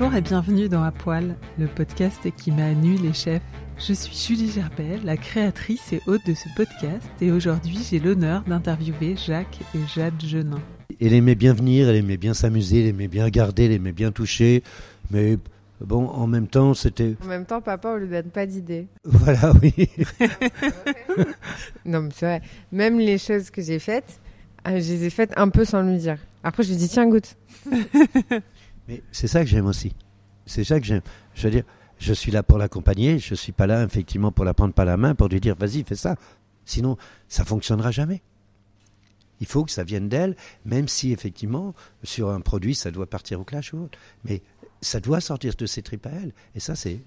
Bonjour et bienvenue dans À Poil, le podcast qui m'a nu les chefs. Je suis Julie Gerbet, la créatrice et hôte de ce podcast, et aujourd'hui j'ai l'honneur d'interviewer Jacques et Jade Genin. Elle aimait bien venir, elle aimait bien s'amuser, elle aimait bien regarder, elle aimait bien toucher, mais bon, en même temps, c'était. En même temps, papa, on lui donne pas d'idées. Voilà, oui. non, mais c'est vrai. Même les choses que j'ai faites, euh, je les ai faites un peu sans lui dire. Après, je lui dis tiens, goûte. Mais c'est ça que j'aime aussi. C'est ça que j'aime. Je veux dire, je suis là pour l'accompagner, je suis pas là effectivement pour la prendre par la main, pour lui dire vas-y, fais ça. Sinon, ça fonctionnera jamais. Il faut que ça vienne d'elle, même si effectivement, sur un produit, ça doit partir au clash ou autre. Mais ça doit sortir de ses tripes à elle. Et ça, c'est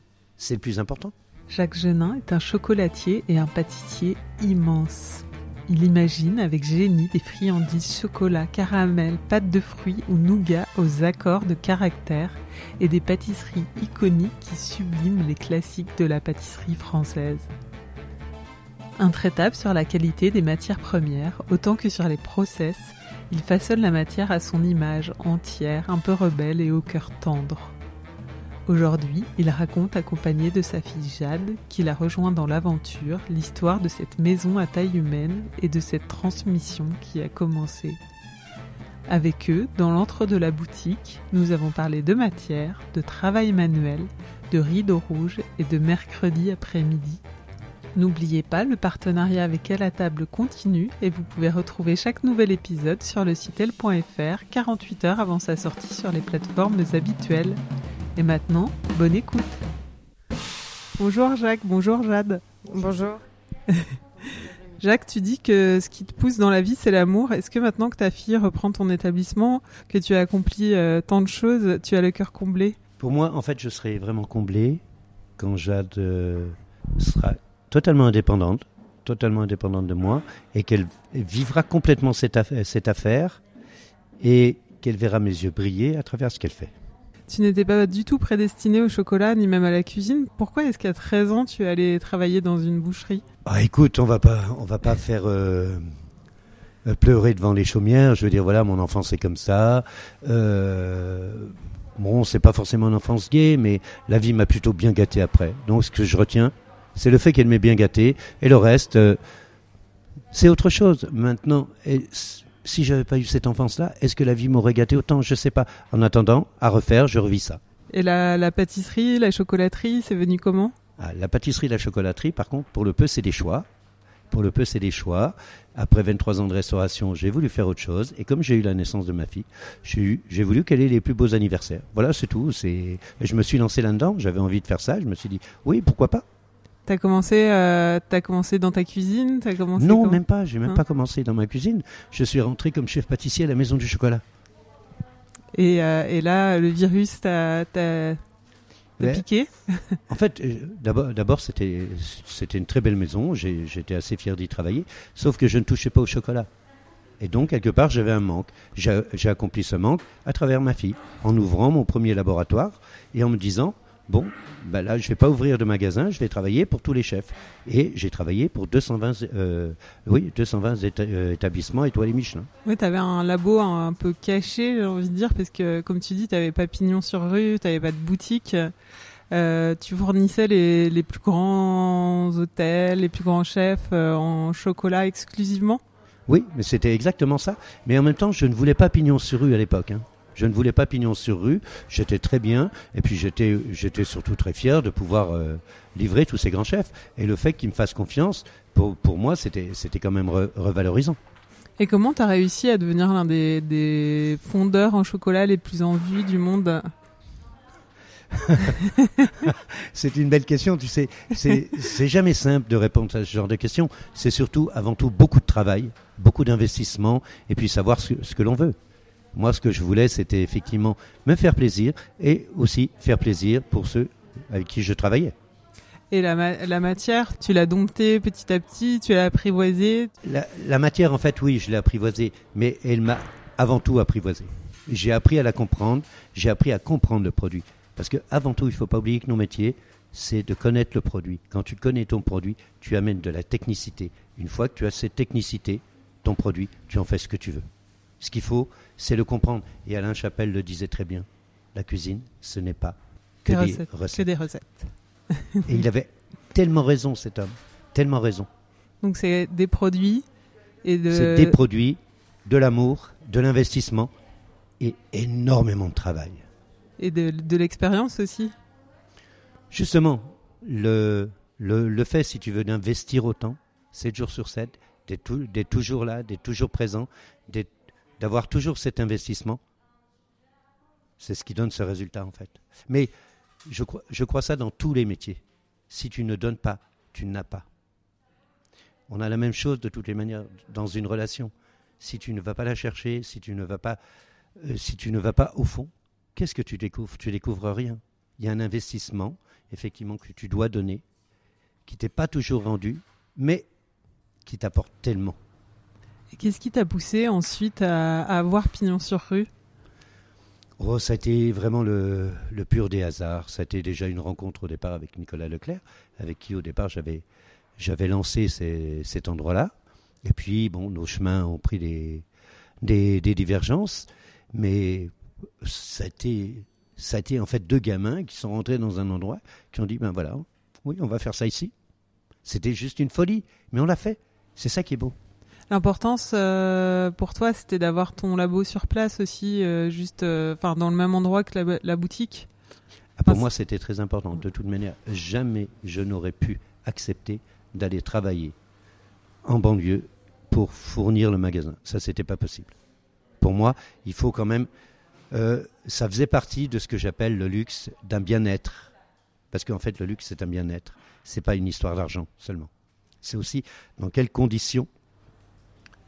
le plus important. Jacques Genin est un chocolatier et un pâtissier immense. Il imagine avec génie des friandises chocolat, caramel, pâte de fruits ou nougat aux accords de caractère et des pâtisseries iconiques qui subliment les classiques de la pâtisserie française. Intraitable sur la qualité des matières premières autant que sur les process, il façonne la matière à son image entière, un peu rebelle et au cœur tendre. Aujourd'hui, il raconte accompagné de sa fille Jade, qui l'a rejoint dans l'aventure, l'histoire de cette maison à taille humaine et de cette transmission qui a commencé. Avec eux, dans l'entre de la boutique, nous avons parlé de matière, de travail manuel, de rideaux rouges et de mercredi après-midi. N'oubliez pas, le partenariat avec Elle à table continue et vous pouvez retrouver chaque nouvel épisode sur le site elle.fr 48 heures avant sa sortie sur les plateformes habituelles. Et maintenant, bonne écoute. Bonjour Jacques, bonjour Jade. Bonjour. Jacques, tu dis que ce qui te pousse dans la vie, c'est l'amour. Est-ce que maintenant que ta fille reprend ton établissement, que tu as accompli euh, tant de choses, tu as le cœur comblé? Pour moi, en fait, je serai vraiment comblé quand Jade euh, sera totalement indépendante, totalement indépendante de moi, et qu'elle vivra complètement cette affaire, cette affaire et qu'elle verra mes yeux briller à travers ce qu'elle fait. Tu n'étais pas du tout prédestiné au chocolat ni même à la cuisine. Pourquoi est-ce qu'à 13 ans tu es allé travailler dans une boucherie? Ah écoute, on va pas on va pas faire euh, euh, pleurer devant les chaumières, je veux dire voilà, mon enfance c'est comme ça. Euh, bon, c'est pas forcément une enfance gay, mais la vie m'a plutôt bien gâté après. Donc ce que je retiens, c'est le fait qu'elle m'ait bien gâté et le reste euh, c'est autre chose. Maintenant, si j'avais pas eu cette enfance-là, est-ce que la vie m'aurait gâté autant? Je sais pas. En attendant, à refaire, je revis ça. Et la, la pâtisserie, la chocolaterie, c'est venu comment? Ah, La pâtisserie, la chocolaterie, par contre, pour le peu, c'est des choix. Pour le peu, c'est des choix. Après 23 ans de restauration, j'ai voulu faire autre chose. Et comme j'ai eu la naissance de ma fille, j'ai voulu qu'elle ait les plus beaux anniversaires. Voilà, c'est tout. Je me suis lancé là-dedans. J'avais envie de faire ça. Je me suis dit, oui, pourquoi pas? T'as commencé, euh, as commencé dans ta cuisine as commencé Non, même pas. J'ai même hein pas commencé dans ma cuisine. Je suis rentré comme chef pâtissier à la Maison du Chocolat. Et, euh, et là, le virus t'a piqué? En fait, euh, d'abord, c'était une très belle maison. J'étais assez fier d'y travailler. Sauf que je ne touchais pas au chocolat. Et donc, quelque part, j'avais un manque. J'ai accompli ce manque à travers ma fille, en ouvrant mon premier laboratoire et en me disant bon, ben là, je vais pas ouvrir de magasin, je vais travailler pour tous les chefs. Et j'ai travaillé pour 220, euh, oui, 220 éta- euh, établissements étoilés Michelin. Oui, tu avais un labo un peu caché, j'ai envie de dire, parce que, comme tu dis, tu n'avais pas pignon sur rue, tu n'avais pas de boutique. Euh, tu fournissais les, les plus grands hôtels, les plus grands chefs euh, en chocolat exclusivement? Oui, mais c'était exactement ça. Mais en même temps, je ne voulais pas pignon sur rue à l'époque. hein. Je ne voulais pas pignon sur rue. J'étais très bien. Et puis j'étais, j'étais surtout très fier de pouvoir euh, livrer tous ces grands chefs. Et le fait qu'ils me fassent confiance, pour, pour moi, c'était, c'était quand même re- revalorisant. Et comment tu as réussi à devenir l'un des, des fondeurs en chocolat les plus en vue du monde C'est une belle question, tu sais. C'est, c'est jamais simple de répondre à ce genre de questions. C'est surtout, avant tout, beaucoup de travail, beaucoup d'investissement, et puis savoir ce, ce que l'on veut. Moi, ce que je voulais, c'était effectivement me faire plaisir et aussi faire plaisir pour ceux avec qui je travaillais. Et la, ma- la matière, tu l'as domptée petit à petit, tu l'as apprivoisée? La, la matière, en fait, oui, je l'ai apprivoisée, mais elle m'a avant tout apprivoisée. J'ai appris à la comprendre, j'ai appris à comprendre le produit. Parce que avant tout, il ne faut pas oublier que nos métiers, c'est de connaître le produit. Quand tu connais ton produit, tu amènes de la technicité. Une fois que tu as cette technicité, ton produit, tu en fais ce que tu veux. Ce qu'il faut, c'est le comprendre. Et Alain Chapelle le disait très bien. La cuisine, ce n'est pas que Des des recettes, recettes. Que des recettes. Et il avait tellement raison, cet homme. Tellement raison. Donc c'est des produits et de... C'est des produits, de l'amour, de l'investissement et énormément de travail. et de, de l'expérience aussi. Justement, le, le, le fait, si tu veux, d'investir autant, 7 jours sur 7, d'être tou- d'être toujours là, d'être toujours présent, d'être- d'avoir toujours cet investissement, c'est ce qui donne ce résultat en fait. Mais je crois, ça dans tous les métiers. Si tu ne donnes pas, tu n'as pas. On a la même chose de toutes les manières dans une relation. Si tu ne vas pas la chercher, si tu ne vas pas, euh, si tu ne vas pas au fond, qu'est-ce que tu découvres? Tu découvres rien. Il y a un investissement, effectivement, que tu dois donner, qui t'est pas toujours rendu, mais qui t'apporte tellement. Qu'est-ce qui t'a poussé ensuite à, à avoir pignon sur rue? Oh, ça a été vraiment le, pur des hasards. Ça a été déjà une rencontre au départ avec Nicolas Leclerc, avec qui au départ j'avais, j'avais lancé cet endroit-là. Et puis, bon, nos chemins ont pris des, des, des divergences, mais ça a, été, ça a été en fait deux gamins qui sont rentrés dans un endroit, qui ont dit, ben voilà, oui, on va faire ça ici. C'était juste une folie, mais on l'a fait. C'est ça qui est beau. L'importance euh, pour toi, c'était d'avoir ton labo sur place aussi, euh, juste, euh, enfin, dans le même endroit que la, la boutique? Ah, pour moi, c'était très important. De toute manière, jamais je n'aurais pu accepter d'aller travailler en banlieue pour fournir le magasin. Ça, c'était pas possible. Pour moi, il faut quand même. euh, ça faisait partie de ce que j'appelle le luxe d'un bien-être. Parce qu'en fait, le luxe, c'est un bien-être. C'est pas une histoire d'argent seulement. C'est aussi dans quelles conditions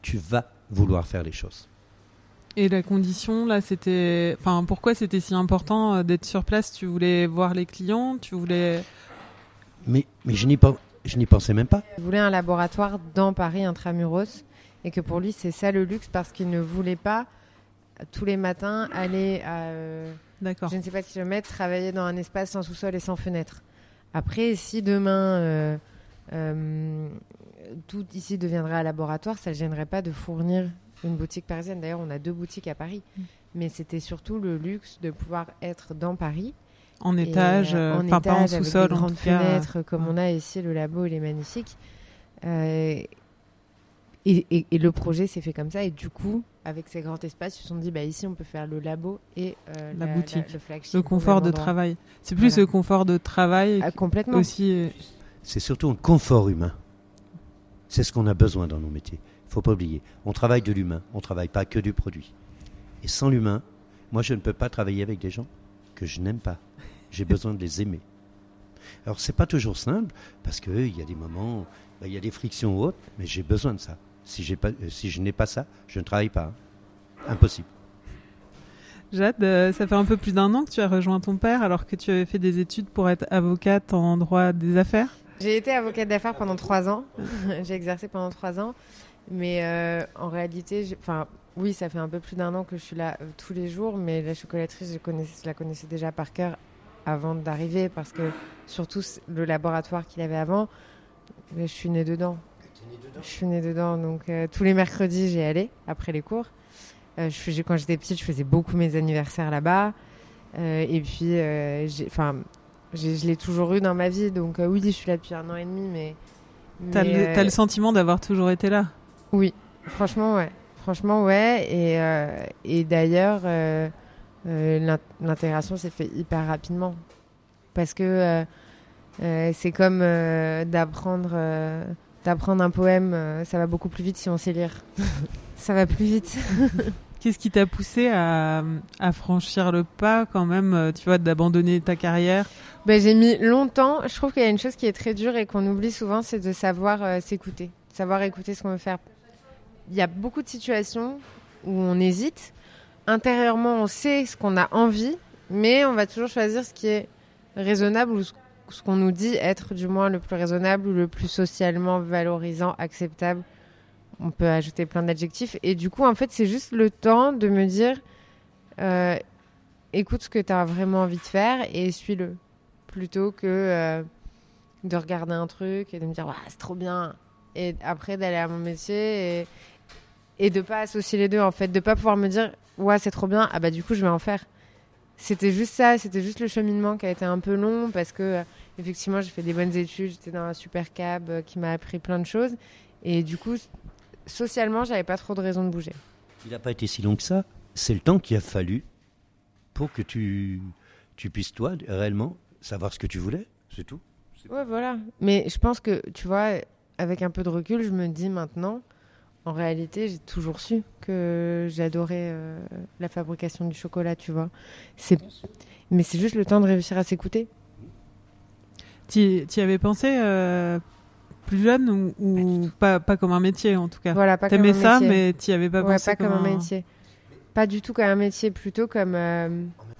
tu vas vouloir faire les choses. Et la condition, là, c'était, enfin, pourquoi c'était si important euh, d'être sur place? Tu voulais voir les clients, tu voulais. Mais, mais je n'y pen- je n'y pensais même pas. Il voulait un laboratoire dans Paris intramuros et que pour lui c'est ça le luxe parce qu'il ne voulait pas tous les matins aller à euh, D'accord. je ne sais pas de kilomètres travailler dans un espace sans sous-sol et sans fenêtre. Après, si demain euh, euh, tout ici deviendrait un laboratoire, ça ne gênerait pas de fournir une boutique parisienne. D'ailleurs, on a deux boutiques à Paris. Mm. Mais c'était surtout le luxe de pouvoir être dans Paris En étage, euh, euh, en enfin pas en sous-sol, en grandes tout cas. fenêtres comme on a ici. Le labo, il est magnifique. Euh, et, et- et le projet s'est fait comme ça. Et du coup, avec ces grands espaces, ils se sont dit, bah, ici, on peut faire le labo et euh, La boutique. le flagship. Le au confort de travail. C'est plus Voilà. le confort de travail Ah, complètement. aussi. C'est surtout un confort humain. C'est ce qu'on a besoin dans nos métiers. Il faut pas oublier. On travaille de l'humain, on travaille pas que du produit. Et sans l'humain, moi je ne peux pas travailler avec des gens que je n'aime pas. J'ai besoin de les aimer. Alors c'est pas toujours simple parce que il y a des moments, ben, il y a des frictions ou autres, mais j'ai besoin de ça. Si, j'ai pas, euh, si je n'ai pas ça, je ne travaille pas. Impossible. Jade, euh, ça fait un peu plus d'un an que tu as rejoint ton père alors que tu avais fait des études pour être avocate en droit des affaires? J'ai été avocate d'affaires pendant trois ans. j'ai exercé pendant trois ans. Mais euh, en réalité, enfin, oui, ça fait un peu plus d'un an que je suis là euh, tous les jours. Mais la chocolaterie, je, la connaissais déjà par cœur avant d'arriver, parce que surtout le laboratoire qu'il avait avant, mais je suis née dedans. Je suis née dedans, donc euh, tous les mercredis j'y allais après les cours. Euh, quand j'étais petite, je faisais beaucoup mes anniversaires là-bas. Euh, et puis, euh, enfin, je l'ai toujours eu dans ma vie, donc euh, oui, je suis là depuis un an et demi, mais. T'as le, euh, le sentiment d'avoir toujours été là? oui, franchement, ouais. Franchement, ouais. Et, euh, et d'ailleurs, l'in- l'intégration s'est fait hyper rapidement. Parce que c'est comme d'apprendre d'apprendre un poème. ça va beaucoup plus vite si on sait lire. ça va plus vite. Qu'est-ce qui t'a poussé à, franchir le pas quand même, euh, tu vois, d'abandonner ta carrière? Ben, j'ai mis longtemps. Je trouve qu'il y a une chose qui est très dure et qu'on oublie souvent, c'est de savoir euh, s'écouter, savoir écouter ce qu'on veut faire. Il y a beaucoup de situations où on hésite. Intérieurement, on sait ce qu'on a envie, mais on va toujours choisir ce qui est raisonnable ou ce qu'on nous dit être du moins le plus raisonnable ou le plus socialement valorisant, acceptable. On peut ajouter plein d'adjectifs. Et du coup, en fait, c'est juste le temps de me dire euh, écoute ce que tu as vraiment envie de faire et suis-le. Plutôt que euh, de regarder un truc et de me dire c'est trop bien. Et après d'aller à mon métier et, et de pas associer les deux en fait. De pas pouvoir me dire ouais c'est trop bien ah bah du coup je vais en faire. C'était juste ça c'était juste le cheminement qui a été un peu long parce que effectivement j'ai fait des bonnes études j'étais dans un super cab euh, qui m'a appris plein de choses. Et du coup socialement j'avais pas trop de raison de bouger Il n'a pas été si long que ça. C'est le temps qu'il a fallu pour que tu, tu puisses, toi, réellement, savoir ce que tu voulais. C'est tout. Ouais, voilà. Mais je pense que, tu vois, avec un peu de recul, je me dis maintenant, en réalité, j'ai toujours su que j'adorais euh, la fabrication du chocolat, tu vois. C'est... Mais c'est juste le temps de réussir à s'écouter. Tu y avais pensé euh, plus jeune ou, ou pas, pas comme un métier en tout cas Voilà, pas comme T'aimais un ça, métier. mais tu avais pas ouais, pensé pas comme un métier. Pas du tout comme un métier, plutôt comme... euh,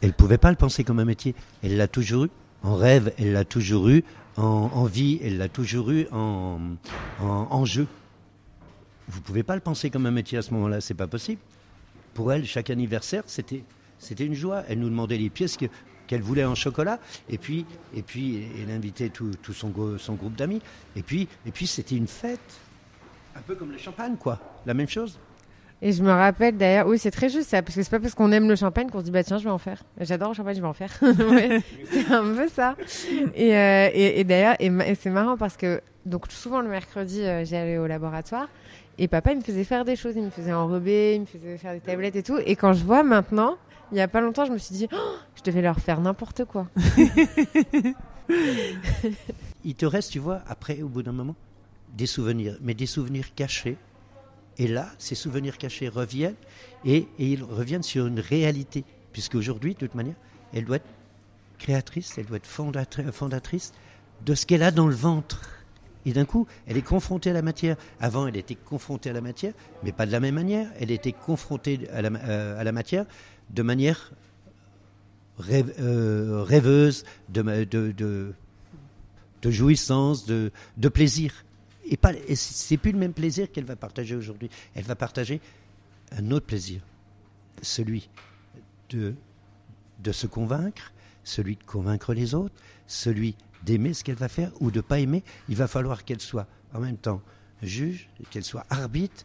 Elle ne pouvait pas le penser comme un métier. Elle l'a toujours eu. En rêve, elle l'a toujours eu. En, en vie, elle l'a toujours eu. En, en, en jeu. Vous pouvez pas le penser comme un métier à ce moment-là. C'est pas possible. Pour elle, chaque anniversaire, c'était, c'était une joie. Elle nous demandait les pièces que- qu'elle voulait en chocolat. Et puis, et puis elle invitait tout, son, gro- son groupe d'amis. Et puis, et puis c'était une fête. Un peu comme le champagne, quoi. La même chose. Et je me rappelle d'ailleurs, oui, c'est très juste ça, parce que c'est pas parce qu'on aime le champagne qu'on se dit, bah tiens, je vais en faire. J'adore le champagne, je vais en faire. C'est un peu ça. Et, euh, et, d'ailleurs, c'est marrant parce que, donc souvent le mercredi, euh, j'allais au laboratoire, et papa, il me faisait faire des choses, il me faisait enrober, il me faisait faire des tablettes et tout. Et quand je vois maintenant, il y a pas longtemps, je me suis dit, Oh, devais leur faire n'importe quoi. il te reste, tu vois, après, au bout d'un moment, des souvenirs, mais des souvenirs cachés. Et là, ces souvenirs cachés reviennent et, ils reviennent sur une réalité. Puisqu'aujourd'hui, de toute manière, elle doit être créatrice, elle doit être fondatri- fondatrice de ce qu'elle a dans le ventre. Et d'un coup, elle est confrontée à la matière. Avant, elle était confrontée à la matière, mais pas de la même manière. Elle était confrontée à la, euh, à la matière de manière euh, rêveuse, de, de, de, jouissance, de, de plaisir. Et, pas, et c'est plus le même plaisir qu'elle va partager aujourd'hui. Elle va partager un autre plaisir, celui de, de se convaincre, celui de convaincre les autres, celui d'aimer ce qu'elle va faire ou de pas aimer. Il va falloir qu'elle soit en même temps juge, qu'elle soit arbitre.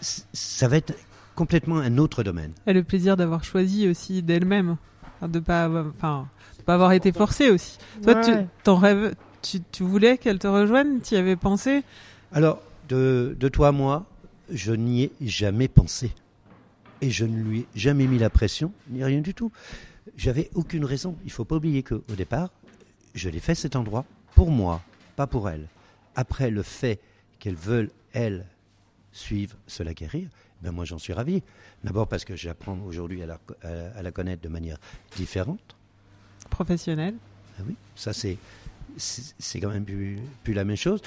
Ça va être complètement un autre domaine. Et le plaisir d'avoir choisi aussi d'elle-même, Enfin, de pas, avoir- enfin, de pas avoir été forcée aussi. Toi, Ouais, tu, ton rêve, tu, tu voulais qu'elle te rejoigne, tu y avais pensé? Alors, de, de toi à moi, je n'y ai jamais pensé. Et je ne lui ai jamais mis la pression, ni rien du tout. J'avais aucune raison. Il faut pas oublier qu'au au départ, je l'ai fait cet endroit pour moi, pas pour elle. Après le fait qu'elle veuille, elle, suivre, se l'acquérir, ben moi j'en suis ravi. D'abord parce que j'apprends aujourd'hui à la, à- à la connaître de manière différente. professionnelle. Ah oui, ça c'est c'est quand même plus, plus la même chose.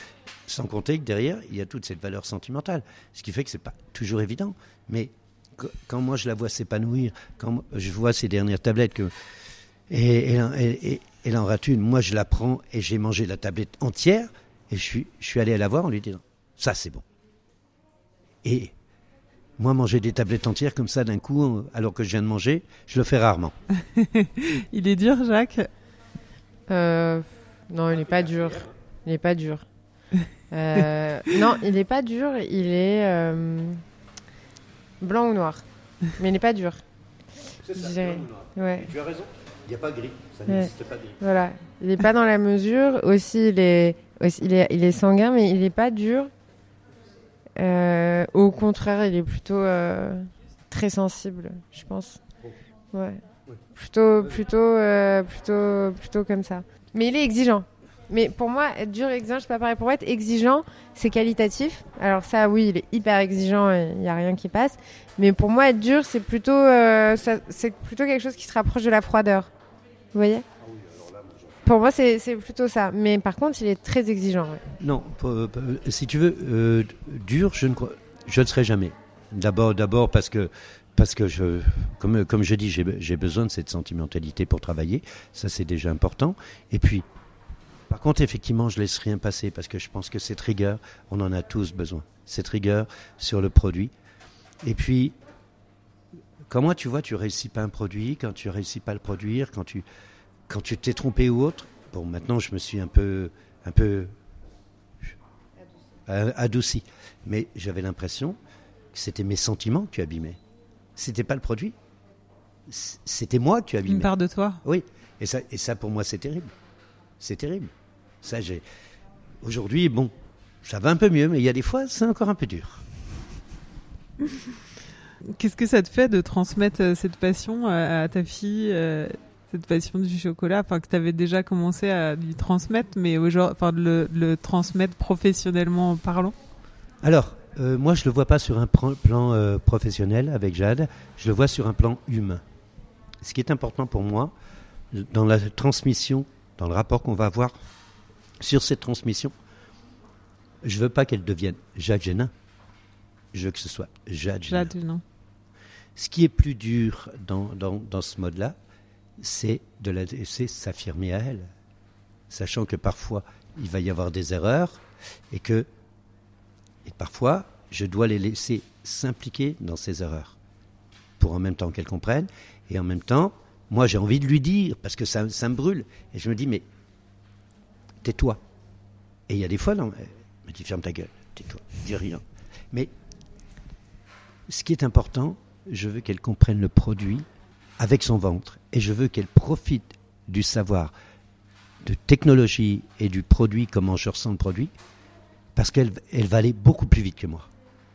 Sans compter que derrière, il y a toute cette valeur sentimentale. Ce qui fait que c'est pas toujours évident. Mais qu- quand moi je la vois s'épanouir, quand je vois ces dernières tablettes que. Et elle, en- elle- et- elle en rate une, moi je la prends et j'ai mangé la tablette entière et je suis, je suis allé la voir en lui disant Ça c'est bon. Et Moi, manger des tablettes entières comme ça d'un coup, alors que je viens de manger, je le fais rarement. Il est dur, Jacques? Euh, non, il n'est pas dur. Il n'est pas dur. Euh, non, il n'est pas dur. Il est euh, blanc ou noir. Mais il n'est pas dur. Ouais. Tu as raison. Il n'y a pas gris. Ça Ouais. pas Voilà. Il n'est pas dans la mesure. Aussi, il est, aussi, il est, il est sanguin, mais il n'est pas dur. Euh, au contraire, il est plutôt euh, très sensible, je pense. Ouais. Plutôt, plutôt, euh, plutôt, plutôt comme ça. Mais il est exigeant. Mais pour moi, être dur et exigeant, c'est pas pareil. Pour moi, être exigeant, c'est qualitatif. Alors ça, oui, il est hyper exigeant il n'y a rien qui passe. Mais pour moi, être dur, c'est plutôt, c'est plutôt quelque chose qui se rapproche de la froideur. Vous voyez? Pour moi, c'est plutôt ça. Mais par contre, il est très exigeant. Non, si tu veux, euh, dur, je ne je ne serai jamais. D'abord, parce que parce que comme je dis, j'ai besoin de cette sentimentalité pour travailler. Ça, c'est déjà important. Et puis, par contre, effectivement, je laisse rien passer parce que je pense que cette rigueur, on en a tous besoin. Cette rigueur sur le produit. Et puis, moi, tu vois, tu réussis pas un produit, quand tu réussis pas à le produire, quand tu quand tu t'es trompé ou autre. Bon, maintenant, je me suis un peu un peu euh, adouci. Mais j'avais l'impression que c'était mes sentiments que tu abîmais. C'était pas le produit. C'était moi que tu Une abîmais. part de toi Oui. Et ça, et ça, pour moi, c'est terrible. C'est terrible. Ça, j'ai. Aujourd'hui, bon, ça va un peu mieux, mais il y a des fois, c'est encore un peu dur. Qu'est-ce que ça te fait de transmettre euh, cette passion à, à ta fille, euh, cette passion du chocolat, enfin que tu avais déjà commencé à lui transmettre, mais aujourd'hui, enfin de le, transmettre professionnellement parlant? Alors, euh, moi, je le vois pas sur un plan euh, professionnel avec Jade, je le vois sur un plan humain. Ce qui est important pour moi, dans la transmission, dans le rapport qu'on va avoir sur cette transmission, je veux pas qu'elle devienne Jade Génin. Je veux que ce soit Jade Génin. Jade, non Ce qui est plus dur dans, dans, dans ce mode-là, c'est de la laisser s'affirmer à elle, sachant que parfois il va y avoir des erreurs et que et parfois je dois les laisser s'impliquer dans ces erreurs pour en même temps qu'elle comprenne et en même temps moi j'ai envie de lui dire parce que ça, ça me brûle et je me dis mais tais-toi. Et il y a des fois non elle me dit ferme ta gueule tais-toi dis rien. Mais ce qui est important je veux qu'elle comprenne le produit avec son ventre et je veux qu'elle profite du savoir de technologie et du produit, comment je ressens le produit, parce qu'elle elle va aller beaucoup plus vite que moi.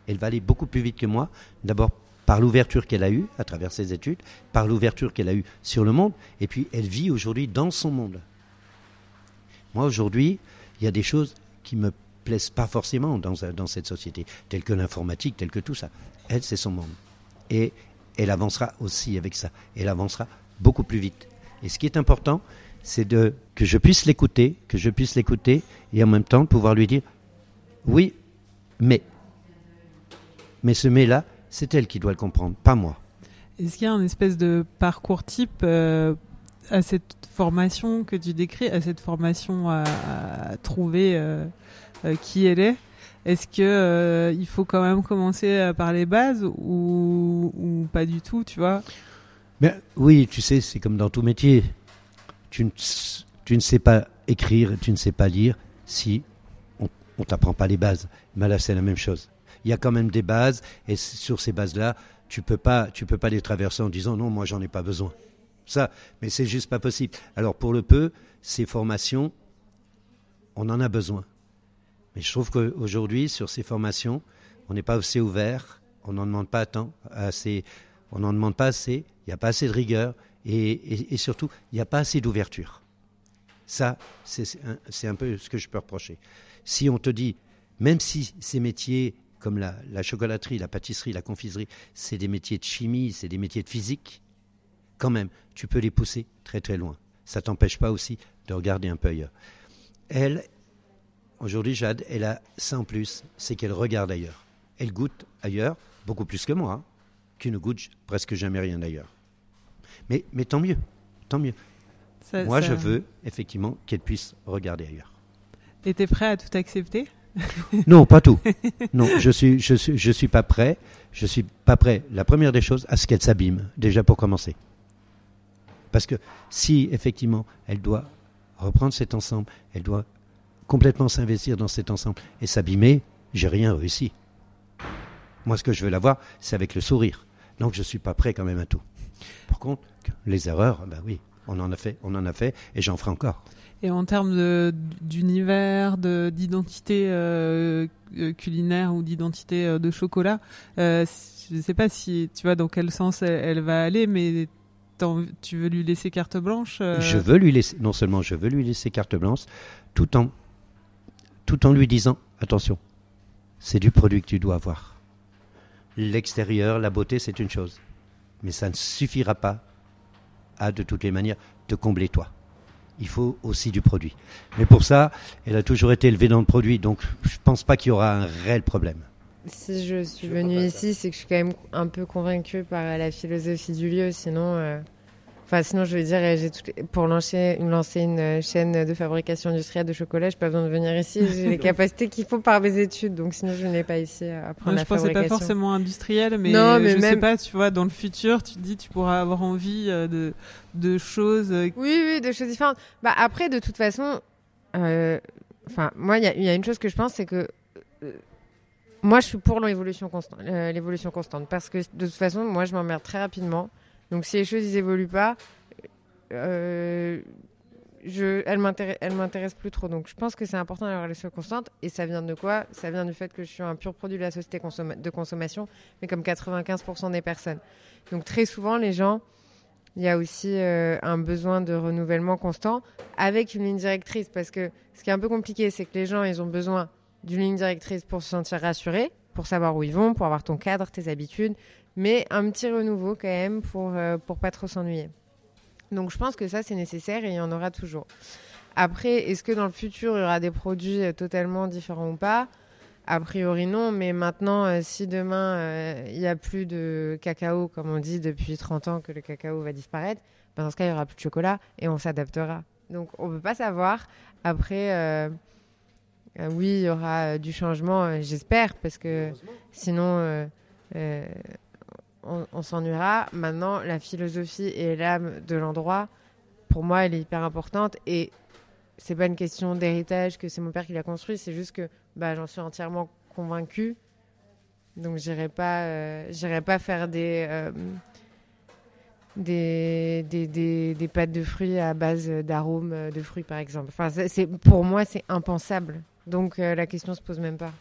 Elle va aller beaucoup plus vite que moi, d'abord par l'ouverture qu'elle a eue à travers ses études, par l'ouverture qu'elle a eue sur le monde, et puis elle vit aujourd'hui dans son monde. Moi, aujourd'hui, il y a des choses qui me plaisent pas forcément dans, dans cette société, telles que l'informatique, telles que tout ça. Elle, c'est son monde. Et elle avancera aussi avec ça. Elle avancera beaucoup plus vite. Et ce qui est important, c'est que je puisse l'écouter, que je puisse l'écouter, et en même temps pouvoir lui dire oui, mais. Mais ce mais-là, c'est elle qui doit le comprendre, pas moi. Est-ce qu'il y a un espèce de parcours type euh, à cette formation que tu décris, à cette formation à, à trouver euh, euh, qui elle est? Est-ce que euh, il faut quand même commencer par les bases ou, ou pas du tout, tu vois? Oui, tu sais, c'est comme dans tout métier. Tu ne, tu ne sais pas écrire, tu ne sais pas lire si on ne t'apprend pas les bases. Mais là, c'est la même chose. Il y a quand même des bases, et sur ces bases-là, tu peux pas, tu peux pas les traverser en disant non, moi, j'en ai pas besoin. Ça, mais c'est juste pas possible. Alors pour le peu, ces formations, on en a besoin. Mais je trouve qu'aujourd'hui, sur ces formations, on n'est pas assez ouvert, on n'en demande pas tant, assez, on n'en demande pas assez, il n'y a pas assez de rigueur et, surtout, il n'y a pas assez d'ouverture. Ça, c'est c'est un, c'est un peu ce que je peux reprocher. Si on te dit, même si ces métiers comme la, la chocolaterie, la pâtisserie, la confiserie, c'est des métiers de chimie, c'est des métiers de physique, quand même, tu peux les pousser très très loin. Ça t'empêche pas aussi de regarder un peu ailleurs. Elle, aujourd'hui, Jade, elle a ça en plus, c'est qu'elle regarde ailleurs. Elle goûte ailleurs, beaucoup plus que moi, hein, qui ne goûte presque jamais rien d'ailleurs. Mais, mais tant mieux, tant mieux. Ça- Moi, ça- je veux effectivement qu'elle puisse regarder ailleurs. Et t'es prêt à tout accepter? Non, pas tout. Non, je suis, je suis, je suis pas prêt. Je suis pas prêt. La première des choses, à ce qu'elle s'abîme, déjà pour commencer. Parce que si effectivement elle doit reprendre cet ensemble, elle doit complètement s'investir dans cet ensemble et s'abîmer, j'ai rien réussi. Moi, ce que je veux l'avoir, c'est avec le sourire. Donc, je suis pas prêt quand même à tout. Par contre, les erreurs, ben oui, on en a fait, on en a fait, et j'en ferai encore. Et en termes d'univers, de- d'identité euh, euh, culinaire ou d'identité euh, de chocolat, euh, je ne sais pas si tu vois dans quel sens elle, elle va aller, mais tu veux lui laisser carte blanche Je veux lui laisser, non seulement je veux lui laisser carte blanche, tout en, tout en lui disant, attention, c'est du produit que tu dois avoir. L'extérieur, la beauté, c'est une chose. Mais ça ne suffira pas à, de toutes les manières, te combler toi. Il faut aussi du produit. Mais pour ça, elle a toujours été élevée dans le produit, donc je pense pas qu'il y aura un réel problème. Si je suis venue ici, c'est que je suis quand même un peu convaincue par la philosophie du lieu. Sinon, euh, enfin, sinon, je veux dire, j'ai les- pour lancer, lancer une euh, chaîne de fabrication industrielle de chocolat, j'ai pas besoin de venir ici. J'ai les capacités qu'il faut par mes études, donc sinon, je n'ai pas ici à apprendre Moi, la je pensais pas fabrication. forcément industriel, mais, Non, mais je sais même- pas, tu vois, dans le futur, tu te dis, tu pourras avoir envie euh, de, de choses. euh, Oui, oui, des choses différentes. Bah après, de toute façon, euh, moi, il y, a- il y a une chose que je pense, c'est que euh, moi, je suis pour l'évolution constante, euh, l'évolution constante, parce que de toute façon, moi, je m'emmerde très rapidement. Donc, si les choses ils évoluent pas, euh, je, elles m'intéressent plus trop. Donc, je pense que c'est important d'avoir les choses constantes. Et ça vient de quoi? Ça vient du fait que je suis un pur produit de la société de consommation, mais comme 95% des personnes. Donc, très souvent, les gens il y a aussi euh, un besoin de renouvellement constant avec une ligne directrice. Parce que ce qui est un peu compliqué, c'est que les gens, ils ont besoin d'une ligne directrice pour se sentir rassurés, pour savoir où ils vont, pour avoir ton cadre, tes habitudes, mais un petit renouveau quand même pour, euh, pour pas trop s'ennuyer. Donc je pense que ça, c'est nécessaire et il y en aura toujours. Après, est-ce que dans le futur, il y aura des produits euh, totalement différents ou pas? A priori non, mais maintenant, euh, si demain, euh, il n'y a plus de cacao, comme on dit depuis 30 ans que le cacao va disparaître, ben, dans ce cas, il n'y aura plus de chocolat et on s'adaptera. Donc on ne peut pas savoir. Après, euh, euh, oui, il y aura euh, du changement, euh, j'espère, parce que sinon, euh, euh, on, s'ennuiera. Maintenant, la philosophie et l'âme de l'endroit, pour moi, elle est hyper importante. Et c'est pas une question d'héritage que c'est mon père qui l'a construit, c'est juste que bah, j'en suis entièrement convaincue. Donc j'irai pas, euh, pas faire des, euh, des, des, des, des pâtes de fruits à base d'arômes euh, de fruits, par exemple. Enfin, c'est- pour moi, c'est impensable. Donc euh, la question se pose même pas.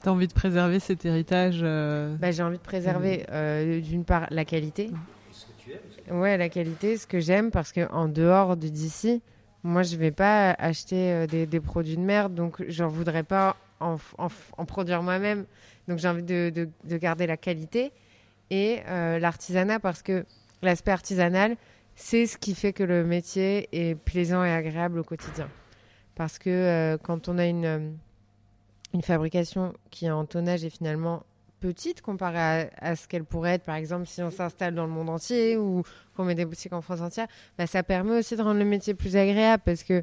T'as envie de préserver cet héritage euh, Bah, j'ai envie de préserver euh, d'une part la qualité. Ouais, la qualité, ce que j'aime, parce que en dehors de d'ici, moi je vais pas acheter euh, des, des produits de merde, donc j'en voudrais pas en, en produire moi-même. Donc j'ai envie de, de- de garder la qualité et euh, l'artisanat, parce que l'aspect artisanal, c'est ce qui fait que le métier est plaisant et agréable au quotidien. Parce que euh, quand on a une, euh, une fabrication qui en tonnage est finalement petite comparée à, à ce qu'elle pourrait être, par exemple, si on s'installe dans le monde entier ou qu'on met des boutiques en France entière, bah, ça permet aussi de rendre le métier plus agréable parce que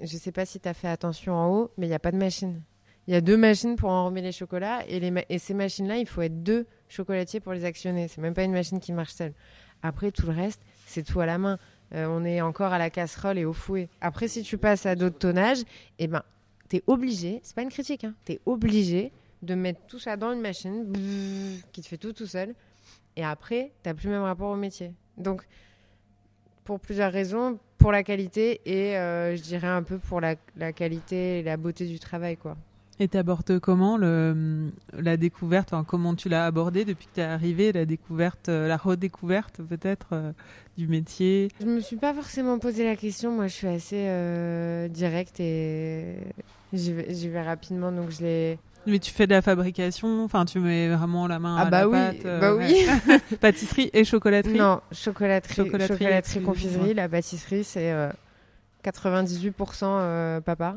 je ne sais pas si tu as fait attention en haut, mais il n'y a pas de machine. Il y a deux machines pour enrober les chocolats et, les et ces machines-là, il faut être deux chocolatiers pour les actionner. C'est même pas une machine qui marche seule. Après, tout le reste, c'est tout à la main. Euh, on est encore à la casserole et au fouet. Après, si tu passes à d'autres tonnages, eh ben, tu es obligé, c'est pas une critique, hein, tu es obligé de mettre tout ça dans une machine qui te fait tout tout seul. Et après, tu plus le même rapport au métier. Donc, pour plusieurs raisons, pour la qualité et euh, je dirais un peu pour la, la qualité et la beauté du travail, quoi. Et t'abordes comment le, la découverte, enfin, comment tu l'as abordé depuis que t'es arrivé, la découverte, euh, la redécouverte peut-être euh, du métier? Je me suis pas forcément posé la question. Moi, je suis assez euh, directe et j'y vais, rapidement. Donc, je l'ai. Mais tu fais de la fabrication, enfin tu mets vraiment la main Ah à bah la oui, pâte. euh, bah ouais. oui. Pâtisserie et chocolaterie? non, chocolaterie, Chocolaterie confiserie. ouais. La pâtisserie, c'est euh, 98% euh, papa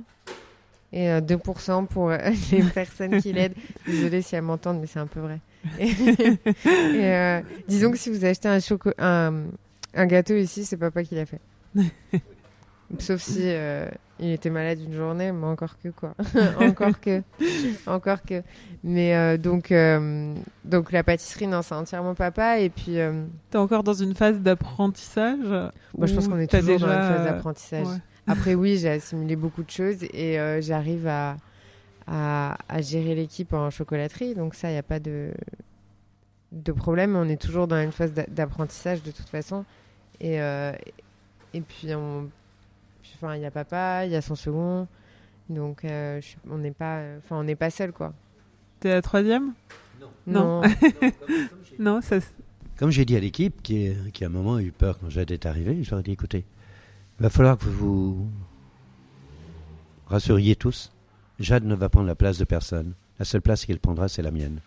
et euh, 2% pour euh, les personnes qui l'aident. Désolée si elles m'entendent, mais c'est un peu vrai. Et, euh, disons que si vous achetez un, choco un, un gâteau ici, c'est papa qui l'a fait. Sauf si euh, il était malade une journée, mais encore que quoi. encore que. encore que. Mais euh, donc, euh, donc la pâtisserie, non, c'est entièrement papa. Et puis. euh, T'es encore dans une phase d'apprentissage moi, je pense qu'on est toujours dans la phase euh, d'apprentissage. ouais. Après, oui, j'ai assimilé beaucoup de choses et euh, j'arrive à, à, à gérer l'équipe en chocolaterie. Donc, ça, il n'y a pas de, de problème. On est toujours dans une phase d'a- d'apprentissage de toute façon. Et, euh, et puis, on- enfin, il y a papa, il y a son second. Donc, euh, je- on n'est pas, enfin, on n'est pas seul, quoi. T'es la troisième? Non. Non. Non, ça. s- Comme j'ai dit à l'équipe, qui, à un moment a eu peur quand est arrivé, je leur ai dit écoutez, il va falloir que vous vous rassuriez tous. Jade ne va prendre la place de personne. La seule place qu'elle prendra, c'est la mienne.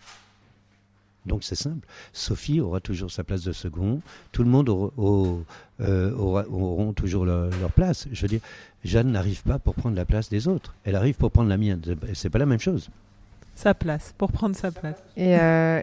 Donc c'est simple. Sophie aura toujours sa place de second. Tout le monde aura, au- euh, aura- auront toujours leur, leur place. Je veux dire, Jade n'arrive pas pour prendre la place des autres. Elle arrive pour prendre la mienne. C'est pas la même chose. Sa place, pour prendre sa place. Et, euh,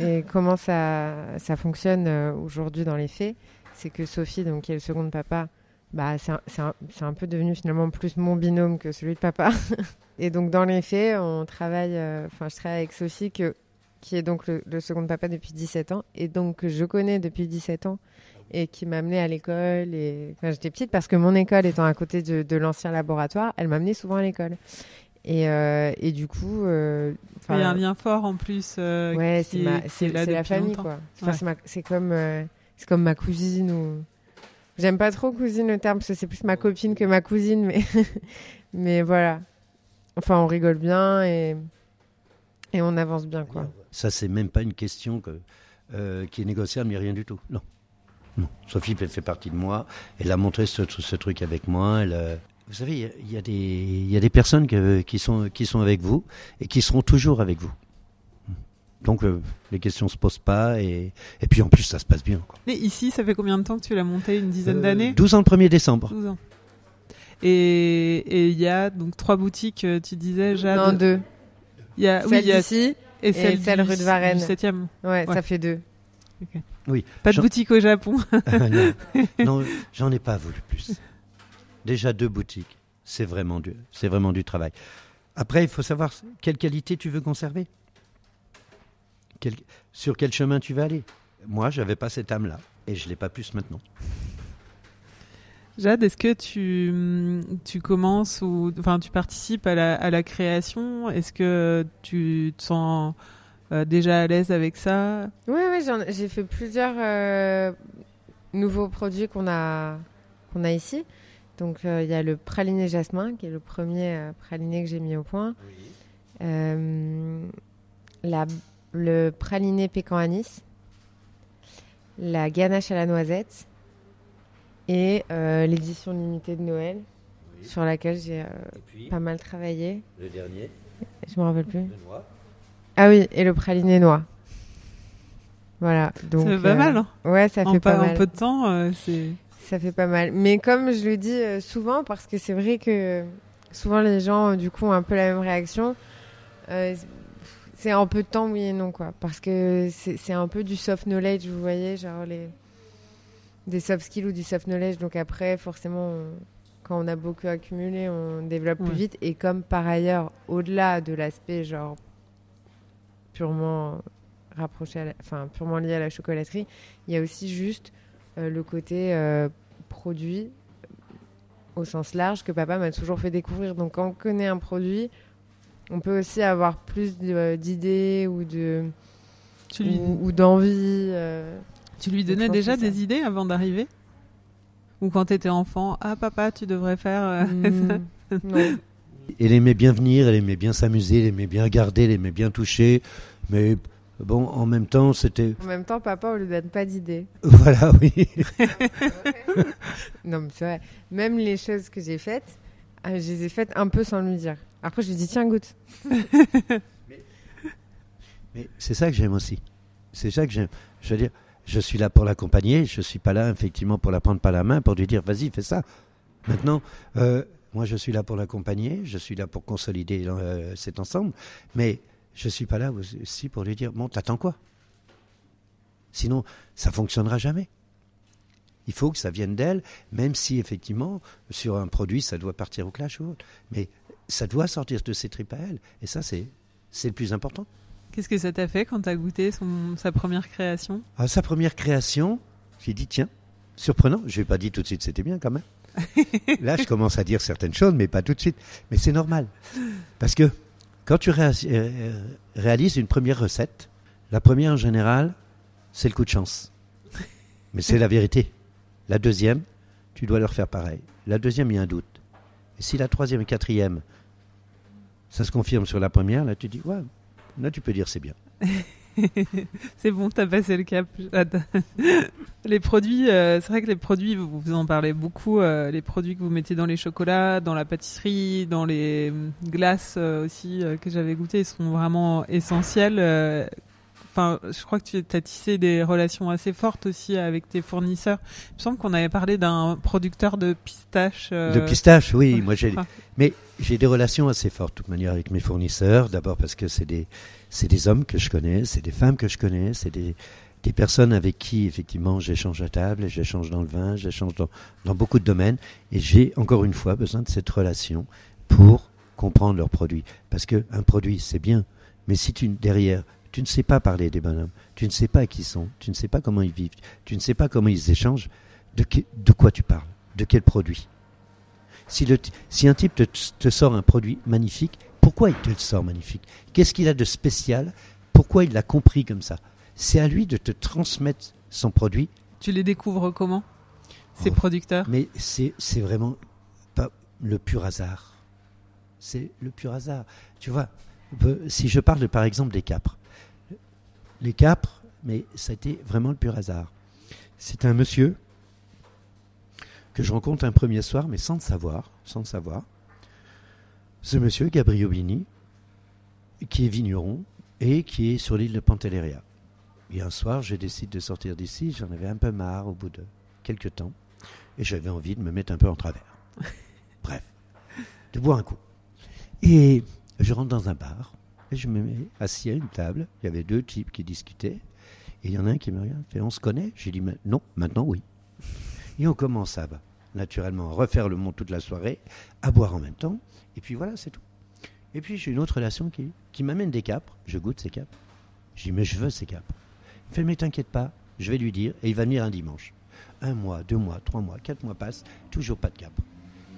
et comment ça, ça fonctionne euh, aujourd'hui dans les faits? C'est que Sophie, donc, qui est le second de papa, bah, c'est un, un- un peu devenu finalement plus mon binôme que celui de papa. et donc dans les faits, on travaille, euh, enfin je travaille avec Sophie que, qui est donc le, le second papa depuis 17 ans et donc que je connais depuis 17 ans et qui m'a amené à l'école et quand j'étais petite parce que mon école étant à côté de, de l'ancien laboratoire, elle m'amenait souvent à l'école. Et, euh, et du coup, euh, Il y a un lien fort en plus. euh, ouais, c'est la famille longtemps. quoi. Enfin, Ouais. c'est comme comme ma cousine ou j'aime pas trop cousine le terme parce que c'est plus ma copine que ma cousine mais mais voilà. Enfin, on rigole bien et et on avance bien quoi. Ça, c'est même pas une question que, euh, qui est négociable, mais rien du tout. Non. Non. Sophie elle fait partie de moi. Elle a montré ce, ce truc avec moi. Euh, vous savez, il y y, y a des personnes qui, sont, qui sont avec vous et qui seront toujours avec vous. Donc, euh, les questions se posent pas. Et, et puis, en plus, ça se passe bien. Quoi. Et ici, ça fait combien de temps que tu l'as monté Une dizaine Euh, d'années? 12 ans le 1er décembre. 12 ans. Et et il y a donc trois boutiques, euh, tu disais, Jade? Non, deux. Il y a, oui, Celle il y a d'ici et celle, celle du- rue de Varennes. du 7e. Ouais, Ouais. ça fait deux. Oui. Pas de boutique au Japon. non, non, j'en ai pas voulu plus. Déjà deux boutiques, c'est vraiment du, c'est vraiment du travail. Après, il faut savoir quelle qualité tu veux conserver. Quel- sur quel chemin tu vas aller. Moi, j'avais pas cette âme-là, et je l'ai pas plus maintenant. Jade, est-ce que tu, tu commences ou enfin tu participes à la, à la création? Est-ce que tu te sens euh, déjà à l'aise avec ça? Oui, j'ai fait plusieurs euh, nouveaux produits qu'on a, qu'on a ici. Donc, euh, il y a le praliné jasmin, qui est le premier euh, praliné que j'ai mis au point. Euh, la- le praliné pécan anis. La ganache à la noisette. Et euh, l'édition limitée de Noël, sur laquelle j'ai euh, pas mal travaillé. le dernier, Je me rappelle plus. le. Ah oui, et le praliné noix. Voilà. Donc, Ça fait pas euh, mal, hein Ouais, ça en, fait pas, pas- en mal. peu de temps, euh, c'est. Ça fait pas mal. Mais comme je le dis euh, souvent, parce que c'est vrai que souvent les gens, euh, du coup, ont un peu la même réaction. euh, c'est en peu de temps, oui et non, quoi. Parce que c'est un peu du soft knowledge, vous voyez, genre les des soft skills ou du soft knowledge. Donc après, forcément, on- quand on a beaucoup accumulé, on développe Ouais. plus vite. Et comme par ailleurs, au-delà de l'aspect genre purement rapproché, à la- enfin purement lié à la chocolaterie, il y a aussi juste euh, le côté euh, produit euh, au sens large que papa m'a toujours fait découvrir. Donc quand on connaît un produit, on peut aussi avoir plus de- d'idées ou de Tu lui, ou, ou d'envie. euh. tu lui donnais déjà ça. des idées avant d'arriver? Ou quand t'étais enfant Ah, papa, tu devrais faire. euh, Hmm. Elle aimait bien venir, elle aimait bien s'amuser, elle aimait bien garder, elle aimait bien toucher. Mais bon, en même temps, c'était. En même temps, papa, on lui donne pas d'idées. Voilà, oui. Non, mais c'est vrai. Même les choses que j'ai faites, euh, je les ai faites un peu sans lui dire. Après, je lui dis tiens, goûte. Mais c'est ça que j'aime aussi. C'est ça que j'aime. Je veux dire, je suis là pour l'accompagner, je suis pas là effectivement pour la prendre par la main, pour lui dire vas-y, fais ça. Maintenant, euh, moi je suis là pour l'accompagner, je suis là pour consolider euh, cet ensemble, mais je suis pas là aussi pour lui dire bon, t'attends quoi? Sinon, ça fonctionnera jamais. Il faut que ça vienne d'elle, même si effectivement, sur un produit, ça doit partir au clash ou autre. Mais ça doit sortir de ses tripes à elle. Et ça, c'est, le plus important. Qu'est-ce que ça t'a fait quand tu as goûté son, sa première création? À sa première création, j'ai dit, tiens, surprenant. Je n'ai pas dit tout de suite, c'était bien quand même. Là, je commence à dire certaines choses, mais pas tout de suite. Mais c'est normal. Parce que quand tu euh, réalises une première recette, la première en général, c'est le coup de chance. Mais c'est la vérité. La deuxième, tu dois leur faire pareil. La deuxième, il y a un doute. Et si la troisième et quatrième, ça se confirme sur la première, là tu dis, ouais, là tu peux dire c'est bien. c'est bon, t'as passé le cap. les produits, euh, c'est vrai que les produits, vous, vous en parlez beaucoup, euh, les produits que vous mettez dans les chocolats, dans la pâtisserie, dans les hum, glaces euh, aussi que j'avais goûté, sont vraiment essentiels. Enfin, je crois que tu as tissé des relations assez fortes aussi avec tes fournisseurs. Il me semble qu'on avait parlé d'un producteur de pistaches. De pistaches, oui. moi, j'ai, mais j'ai des relations assez fortes, de toute manière, avec mes fournisseurs. D'abord parce que c'est des c'est des hommes que je connais, c'est des femmes que je connais, c'est des, des personnes avec qui, effectivement, j'échange à table, j'échange dans le vin, j'échange dans, dans beaucoup de domaines. Et j'ai, encore une fois, besoin de cette relation pour comprendre leurs produits. Parce qu'un produit, c'est bien. Mais si tu, derrière, tu ne sais pas parler des bonhommes, tu ne sais pas qui ils sont, tu ne sais pas comment ils vivent, tu ne sais pas comment ils échangent, de, de quoi tu parles? De quel produit? Si, le, si un type te, te sort un produit magnifique, pourquoi il te le sort magnifique? Qu'est-ce qu'il a de spécial? Pourquoi il l'a compris comme ça? C'est à lui de te transmettre son produit. Tu les découvres comment? Ces oh. producteurs? Mais c'est vraiment pas le pur hasard. C'est le pur hasard. Tu vois, si je parle par exemple des capres. Les capres, mais ça a été vraiment le pur hasard. C'est un monsieur que je rencontre un premier soir, mais sans le savoir, sans le savoir ce monsieur, Gabriel Bini, qui est vigneron et qui est sur l'île de Pantelleria. Et un soir, je décide de sortir d'ici, j'en avais un peu marre au bout de quelques temps, et j'avais envie de me mettre un peu en travers. Bref, de boire un coup. Et je rentre dans un bar, et je me mets assis à une table, il y avait deux types qui discutaient, et il y en a un qui me regarde, fait On se connaît? J'ai dit Non, maintenant oui. Et on commence à, naturellement, à refaire le monde toute la soirée, à boire en même temps. Et puis voilà, c'est tout. Et puis j'ai une autre relation qui, qui m'amène des capres. Je goûte ces capres. Je dis, mais je veux ces capres. Il fait, mais t'inquiète pas, je vais lui dire. Et il va venir un dimanche. Un mois, deux mois, trois mois, quatre mois passent, toujours pas de capres.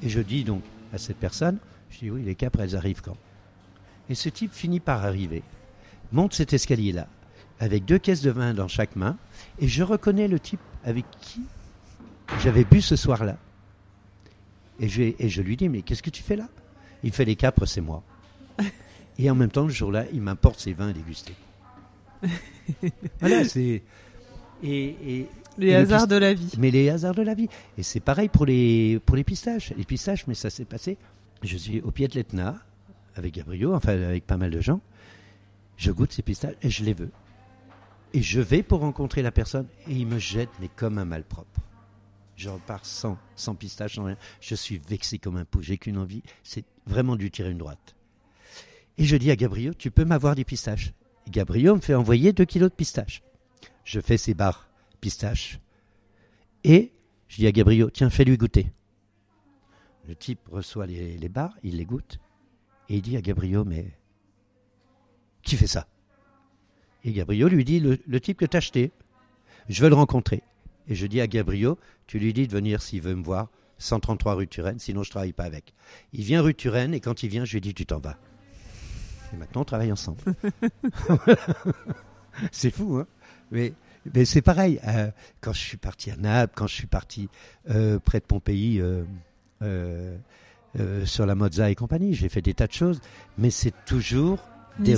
Et je dis donc à cette personne, je dis, oui, les capres, elles arrivent quand? Et ce type finit par arriver, monte cet escalier-là, avec deux caisses de vin dans chaque main, et je reconnais le type avec qui j'avais bu ce soir-là. Et je, et je lui dis, mais qu'est-ce que tu fais là? Il fait les capres, c'est moi. Et en même temps, le jour-là, il m'importe ses vins à déguster. voilà, c'est. Et, les hasards de la vie. Mais les hasards de la vie. Et c'est pareil pour les, pour les pistaches. Les pistaches, mais ça s'est passé. Je suis au pied de l'Etna, avec Gabriel, enfin avec pas mal de gens. Je goûte ces pistaches et je les veux. Et je vais pour rencontrer la personne et il me jette, mais comme un malpropre. Je repars sans, pistache, sans rien. Je suis vexé comme un pou. J'ai qu'une envie, c'est vraiment de lui tirer une droite. Et je dis à Gabriel, tu peux m'avoir des pistaches. Gabriel me fait envoyer deux kilos de pistaches. Je fais ses barres pistaches. Et je dis à Gabriel, tiens, fais-lui goûter. Le type reçoit les, les barres, il les goûte. Et il dit à Gabriel, mais qui fait ça? Et Gabriel lui dit, le, type que t'as acheté. Je veux le rencontrer. Et je dis à Gabriel, tu lui dis de venir s'il veut me voir, 133 rue Turenne, sinon je ne travaille pas avec. Il vient rue Turenne et quand il vient, je lui dis tu t'en vas. Et maintenant on travaille ensemble. c'est fou, hein Mais, mais c'est pareil. Euh, quand je suis parti à Naples, quand je suis parti euh, près de Pompéi, euh, sur la Mozza et compagnie, j'ai fait des tas de choses, mais c'est toujours des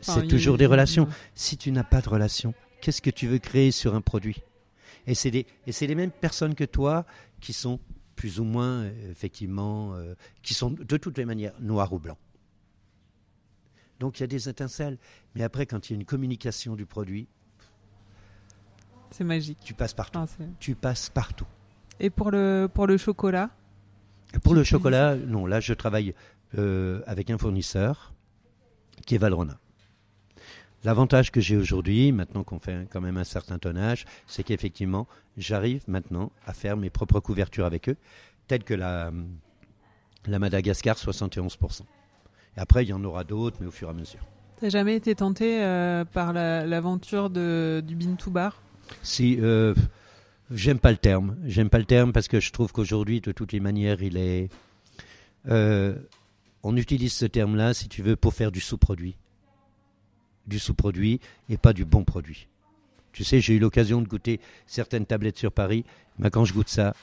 c'est toujours des relations. Si tu n'as pas de relation, qu'est-ce que tu veux créer sur un produit? Et c'est les mêmes personnes que toi qui sont plus ou moins, euh, effectivement, euh, qui sont de toutes les manières noirs ou blancs. Donc il y a des étincelles. Mais après, quand il y a une communication du produit, c'est magique. Tu passes partout. Ah, tu passes partout. Et pour le, pour le chocolat? Pour le chocolat, non. Là, je travaille euh, avec un fournisseur qui est Valrona. L'avantage que j'ai aujourd'hui, maintenant qu'on fait quand même un certain tonnage, c'est qu'effectivement, j'arrive maintenant à faire mes propres couvertures avec eux, telles que la, la Madagascar 71%. Et après, il y en aura d'autres, mais au fur et à mesure. T'as jamais été tenté euh, par la- l'aventure du bin to bar? Si, euh, j'aime pas le terme. J'aime pas le terme parce que je trouve qu'aujourd'hui, de toutes les manières, il est. euh, on utilise ce terme-là, si tu veux, pour faire du sous-produit. Du sous-produit et pas du bon produit. Tu sais, j'ai eu l'occasion de goûter certaines tablettes sur Paris, mais quand je goûte ça,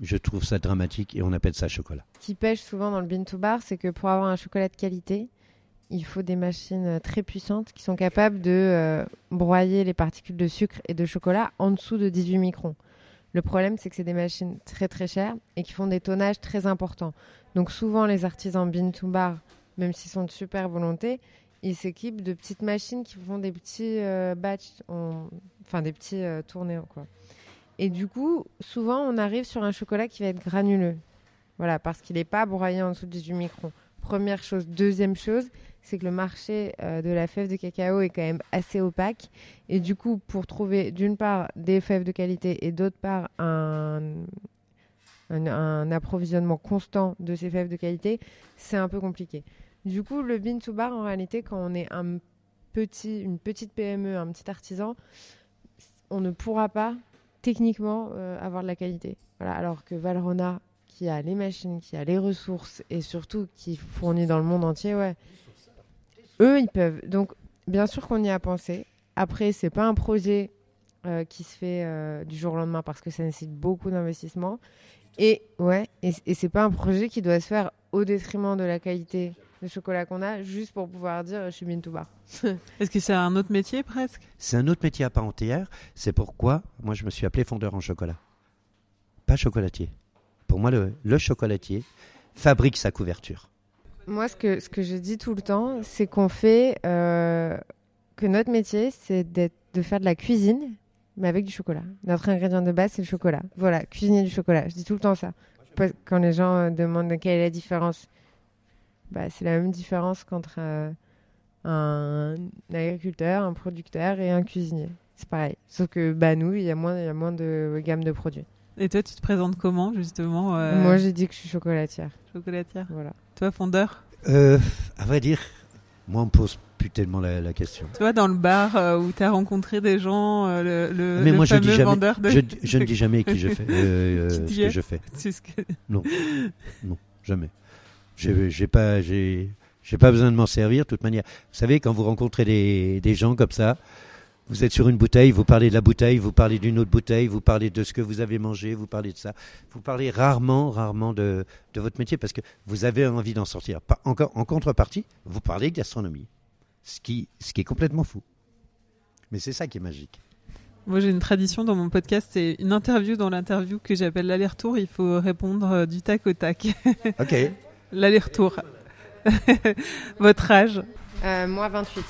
je trouve ça dramatique et on appelle ça chocolat. Ce qui pêche souvent dans le bean to bar, c'est que pour avoir un chocolat de qualité, il faut des machines euh, très puissantes qui sont capables de euh, broyer les particules de sucre et de chocolat en dessous de 18 microns. Le problème, c'est que c'est des machines très très chères et qui font des tonnages très importants. Donc souvent, les artisans bean to bar, même s'ils sont de super volonté, ils s'équipent de petites machines qui font des petits euh, batchs, en- enfin des petits euh, tournés. Quoi. Et du coup, souvent, on arrive sur un chocolat qui va être granuleux. Voilà, parce qu'il n'est pas broyé en dessous de 18 microns. Première chose. Deuxième chose, c'est que le marché euh, de la fève de cacao est quand même assez opaque. Et du coup, pour trouver d'une part des fèves de qualité et d'autre part un, approvisionnement constant de ces fèves de qualité, c'est un peu compliqué. Du coup, le bean bar, en réalité, quand on est un petit, une petite PME, un petit artisan, on ne pourra pas techniquement euh, avoir de la qualité. Voilà, alors que Valrhona, qui a les machines, qui a les ressources et surtout qui fournit dans le monde entier, ouais. Eux, ils peuvent. Donc, bien sûr qu'on y a pensé. Après, c'est pas un projet euh, qui se fait euh, du jour au lendemain parce que ça nécessite beaucoup d'investissement. Et ouais, et, et c'est pas un projet qui doit se faire au détriment de la qualité de chocolat qu'on a, juste pour pouvoir dire je suis to bar. Est-ce que c'est un autre métier presque? C'est un autre métier à part entière. C'est pourquoi moi je me suis appelé fondeur en chocolat. Pas chocolatier. Pour moi, le, le chocolatier fabrique sa couverture. Moi, ce que, ce que je dis tout le temps, c'est qu'on fait euh, que notre métier, c'est de faire de la cuisine, mais avec du chocolat. Notre ingrédient de base, c'est le chocolat. Voilà, cuisiner du chocolat. Je dis tout le temps ça. Quand les gens euh, demandent quelle est la différence, bah, c'est la même différence qu'entre euh, un agriculteur, un producteur et un cuisinier. C'est pareil. Sauf que bah, nous, il y, a moins- il y a moins de gamme de produits. Et toi, tu te présentes comment justement euh, Moi, j'ai dit que je suis chocolatière. chocolatière. Voilà. Toi, fondeur Euh, à vrai dire, moi on me pose plus tellement la, la question. Toi, dans le bar euh, où tu as rencontré des gens, euh, le, le, Mais le moi je dis jamais, vendeur de... je, je ne dis jamais qui je fais, euh, Qui ce que je fais. Ce que- Jamais. J'ai pas, j'ai, j'ai pas besoin de m'en servir. De toute manière, vous savez, quand vous rencontrez des, des gens comme ça, vous êtes sur une bouteille, vous parlez de la bouteille, vous parlez d'une autre bouteille, vous parlez de ce que vous avez mangé, vous parlez de ça. Vous parlez rarement, rarement de, de votre métier parce que vous avez envie d'en sortir. Pas- encore, en contrepartie, vous parlez de gastronomie, ce qui, ce qui est complètement fou. Mais c'est ça qui est magique. Moi, j'ai une tradition dans mon podcast, c'est une interview dans l'interview que j'appelle l'aller-retour. Il faut répondre euh, du tac au tac. Ok. L'aller-retour. Votre âge, Euh, moi, 28.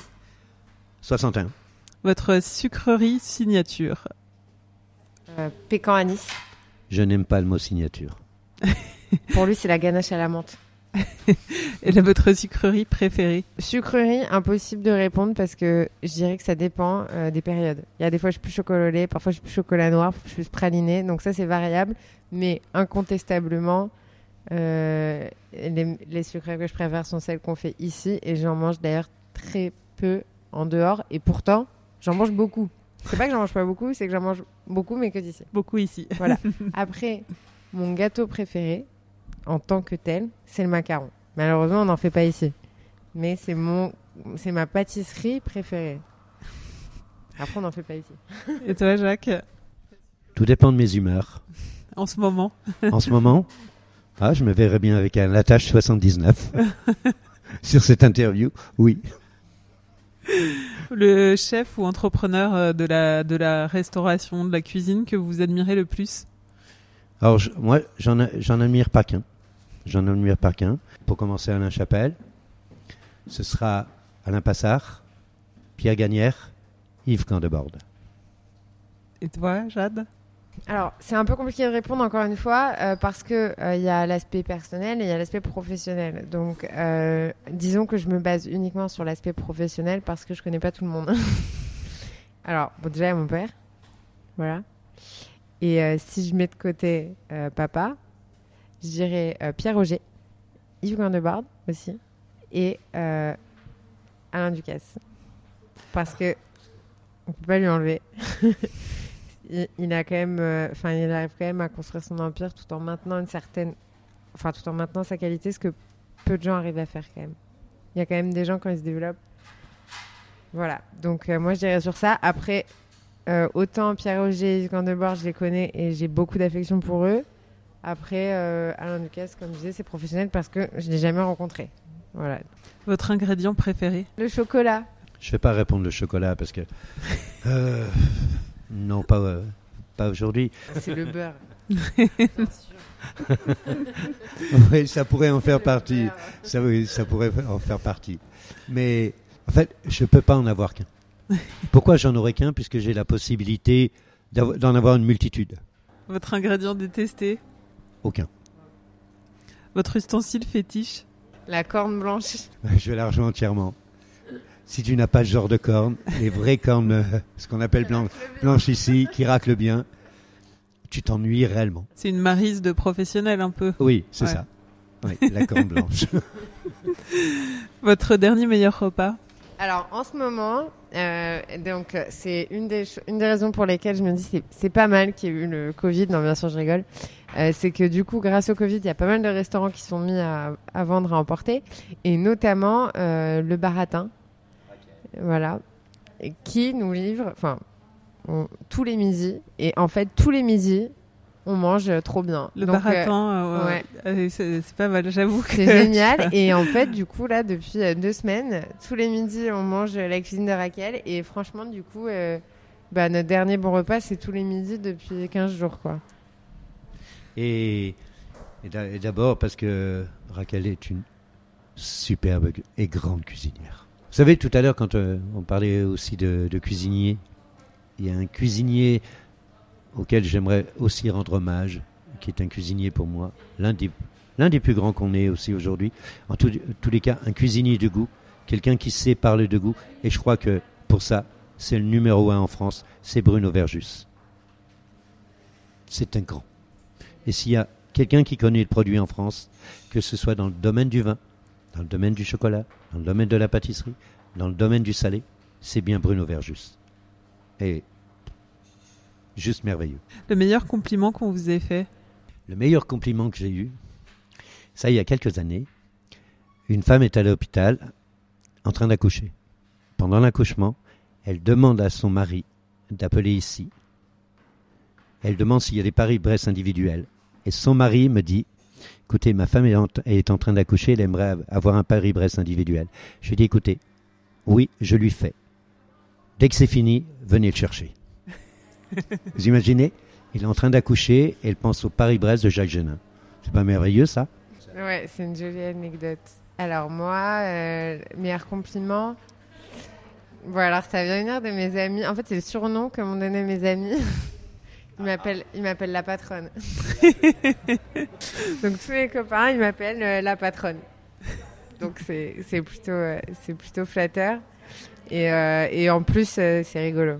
61. Votre sucrerie signature. Euh, pécan anis. Je n'aime pas le mot signature. Pour lui, c'est la ganache à la menthe. Et là, votre sucrerie préférée? Sucrerie, impossible de répondre parce que je dirais que ça dépend euh, des périodes. Il y a des fois je suis plus chocolat lait, parfois je suis plus chocolat noir, parfois je suis plus praliné, donc ça c'est variable. Mais incontestablement, euh, les, les sucreries que je préfère sont celles qu'on fait ici et j'en mange d'ailleurs très peu en dehors et pourtant j'en mange beaucoup. C'est pas que j'en mange pas beaucoup, c'est que j'en mange beaucoup mais que d'ici. Beaucoup ici. Voilà. Après, mon gâteau préféré, en tant que tel, c'est le macaron. Malheureusement, on n'en fait pas ici. Mais c'est mon, c'est ma pâtisserie préférée. Après, on n'en fait pas ici. Et toi, Jacques, Tout dépend de mes humeurs. en ce moment En ce moment, ah, je me verrais bien avec un Latache 79 sur cette interview. Oui. Le chef ou entrepreneur euh, de la, de la restauration, de la cuisine que vous admirez le plus? Alors, je- moi, j'en admire pas qu'un. J'en admire pas qu'un. Pour commencer, Alain Chapelle. Ce sera Alain Passard, Pierre Gagnère, Yves Candeborde. Et toi, Jade? Alors, c'est un peu compliqué de répondre encore une fois euh, parce que euh, il y a l'aspect personnel et il y a l'aspect professionnel. Donc, euh, disons que je me base uniquement sur l'aspect professionnel parce que je connais pas tout le monde. Alors, bon, déjà, il y a mon père. Voilà. Et euh, si je mets de côté euh, papa, je dirais euh, Pierre Auger, Yves Gandebard aussi et euh, Alain Ducasse. Parce que on peut pas lui enlever. il, il a quand même, euh, enfin, il arrive quand même à construire son empire tout en maintenant une certaine, enfin, tout en maintenant sa qualité, ce que peu de gens arrivent à faire quand même. Il y a quand même des gens quand ils se développent. Voilà. Donc euh, moi je dirais sur ça. Après, euh, autant Pierre Auger, Yves Gandebord, je les connais et j'ai beaucoup d'affection pour eux. Après, euh, Alain Ducasse, comme je disais, c'est professionnel parce que je l'ai jamais rencontré. Voilà. Votre ingrédient préféré? Le chocolat. Je vais pas répondre le chocolat parce que euh, non pas euh, pas aujourd'hui. C'est le beurre. Oui, ça pourrait en faire partie. Ça, oui, ça pourrait en faire partie. Mais en fait, je peux pas en avoir qu'un. Pourquoi j'en aurais qu'un Puisque j'ai la possibilité d'en avoir une multitude? Votre ingrédient détesté? Aucun. Votre ustensile fétiche? La corne blanche. Je vais la rejoindre entièrement. Si tu n'as pas ce genre de cornes, les vraies cornes, euh, ce qu'on appelle blanc, blanches ici, qui raclent bien, tu t'ennuies réellement. C'est une marise de professionnel un peu. Oui, c'est Ouais. ça. Oui, la corne blanche. Votre dernier meilleur repas? Alors en ce moment, euh, donc c'est une des une des raisons pour lesquelles je me dis c'est c'est pas mal qu'il y ait eu le Covid. Non bien sûr je rigole. Euh, c'est que du coup grâce au Covid, il y a pas mal de restaurants qui sont mis à, à vendre à emporter et notamment euh, le Baratin. Voilà, Et qui nous livre, enfin on- tous les midis et en fait tous les midis on mange trop bien. Le Donc, euh, baratin, euh, ouais. euh, c'est c'est pas mal, j'avoue. que- c'est génial. Et en fait, du coup, là, depuis deux semaines, tous les midis, on mange la cuisine de Raquel. Et franchement, du coup, euh, bah, notre dernier bon repas, c'est tous les midis depuis 15 jours, quoi. Et, et d'a- et d'abord parce que Raquel est une superbe et grande cuisinière. Vous savez, tout à l'heure, quand euh, on parlait aussi de, cuisinier, il y a un cuisinier auquel j'aimerais aussi rendre hommage, qui est un cuisinier pour moi, l'un des, plus grands qu'on ait aussi aujourd'hui. En tous les cas, un cuisinier de goût, quelqu'un qui sait parler de goût. Et je crois que pour ça, c'est le numéro un en France, c'est Bruno Verjus. C'est un grand. Et s'il y a quelqu'un qui connaît le produit en France, que ce soit dans le domaine du vin, dans le domaine du chocolat, dans le domaine de la pâtisserie, dans le domaine du salé, c'est bien Bruno Verjus. Et juste merveilleux. Le meilleur compliment qu'on vous ait fait? Le meilleur compliment que j'ai eu, ça il y a quelques années, une femme est à l'hôpital en train d'accoucher. Pendant l'accouchement, elle demande à son mari d'appeler ici. Elle demande s'il y a des Paris-Brest individuels. Et son mari me dit, écoutez, ma femme est en, est en train d'accoucher, elle aimerait av- avoir un Paris-Brest individuel. Je lui ai dit, écoutez, oui, je lui fais. Dès que c'est fini, venez le chercher. Vous imaginez? Il est en train d'accoucher et elle pense au Paris-Brest de Jacques Genin. C'est pas merveilleux ça? Ouais, c'est une jolie anecdote. Alors, moi, euh, meilleur compliment? Bon, alors, ça vient venir de mes amis. En fait, c'est le surnom que m'ont donné mes amis. Ils m'appellent la patronne. Donc tous mes copains, ils m'appellent euh, la patronne. Donc c'est, c'est plutôt, euh, c'est plutôt flatteur. Et, euh, et en plus, euh, c'est rigolo.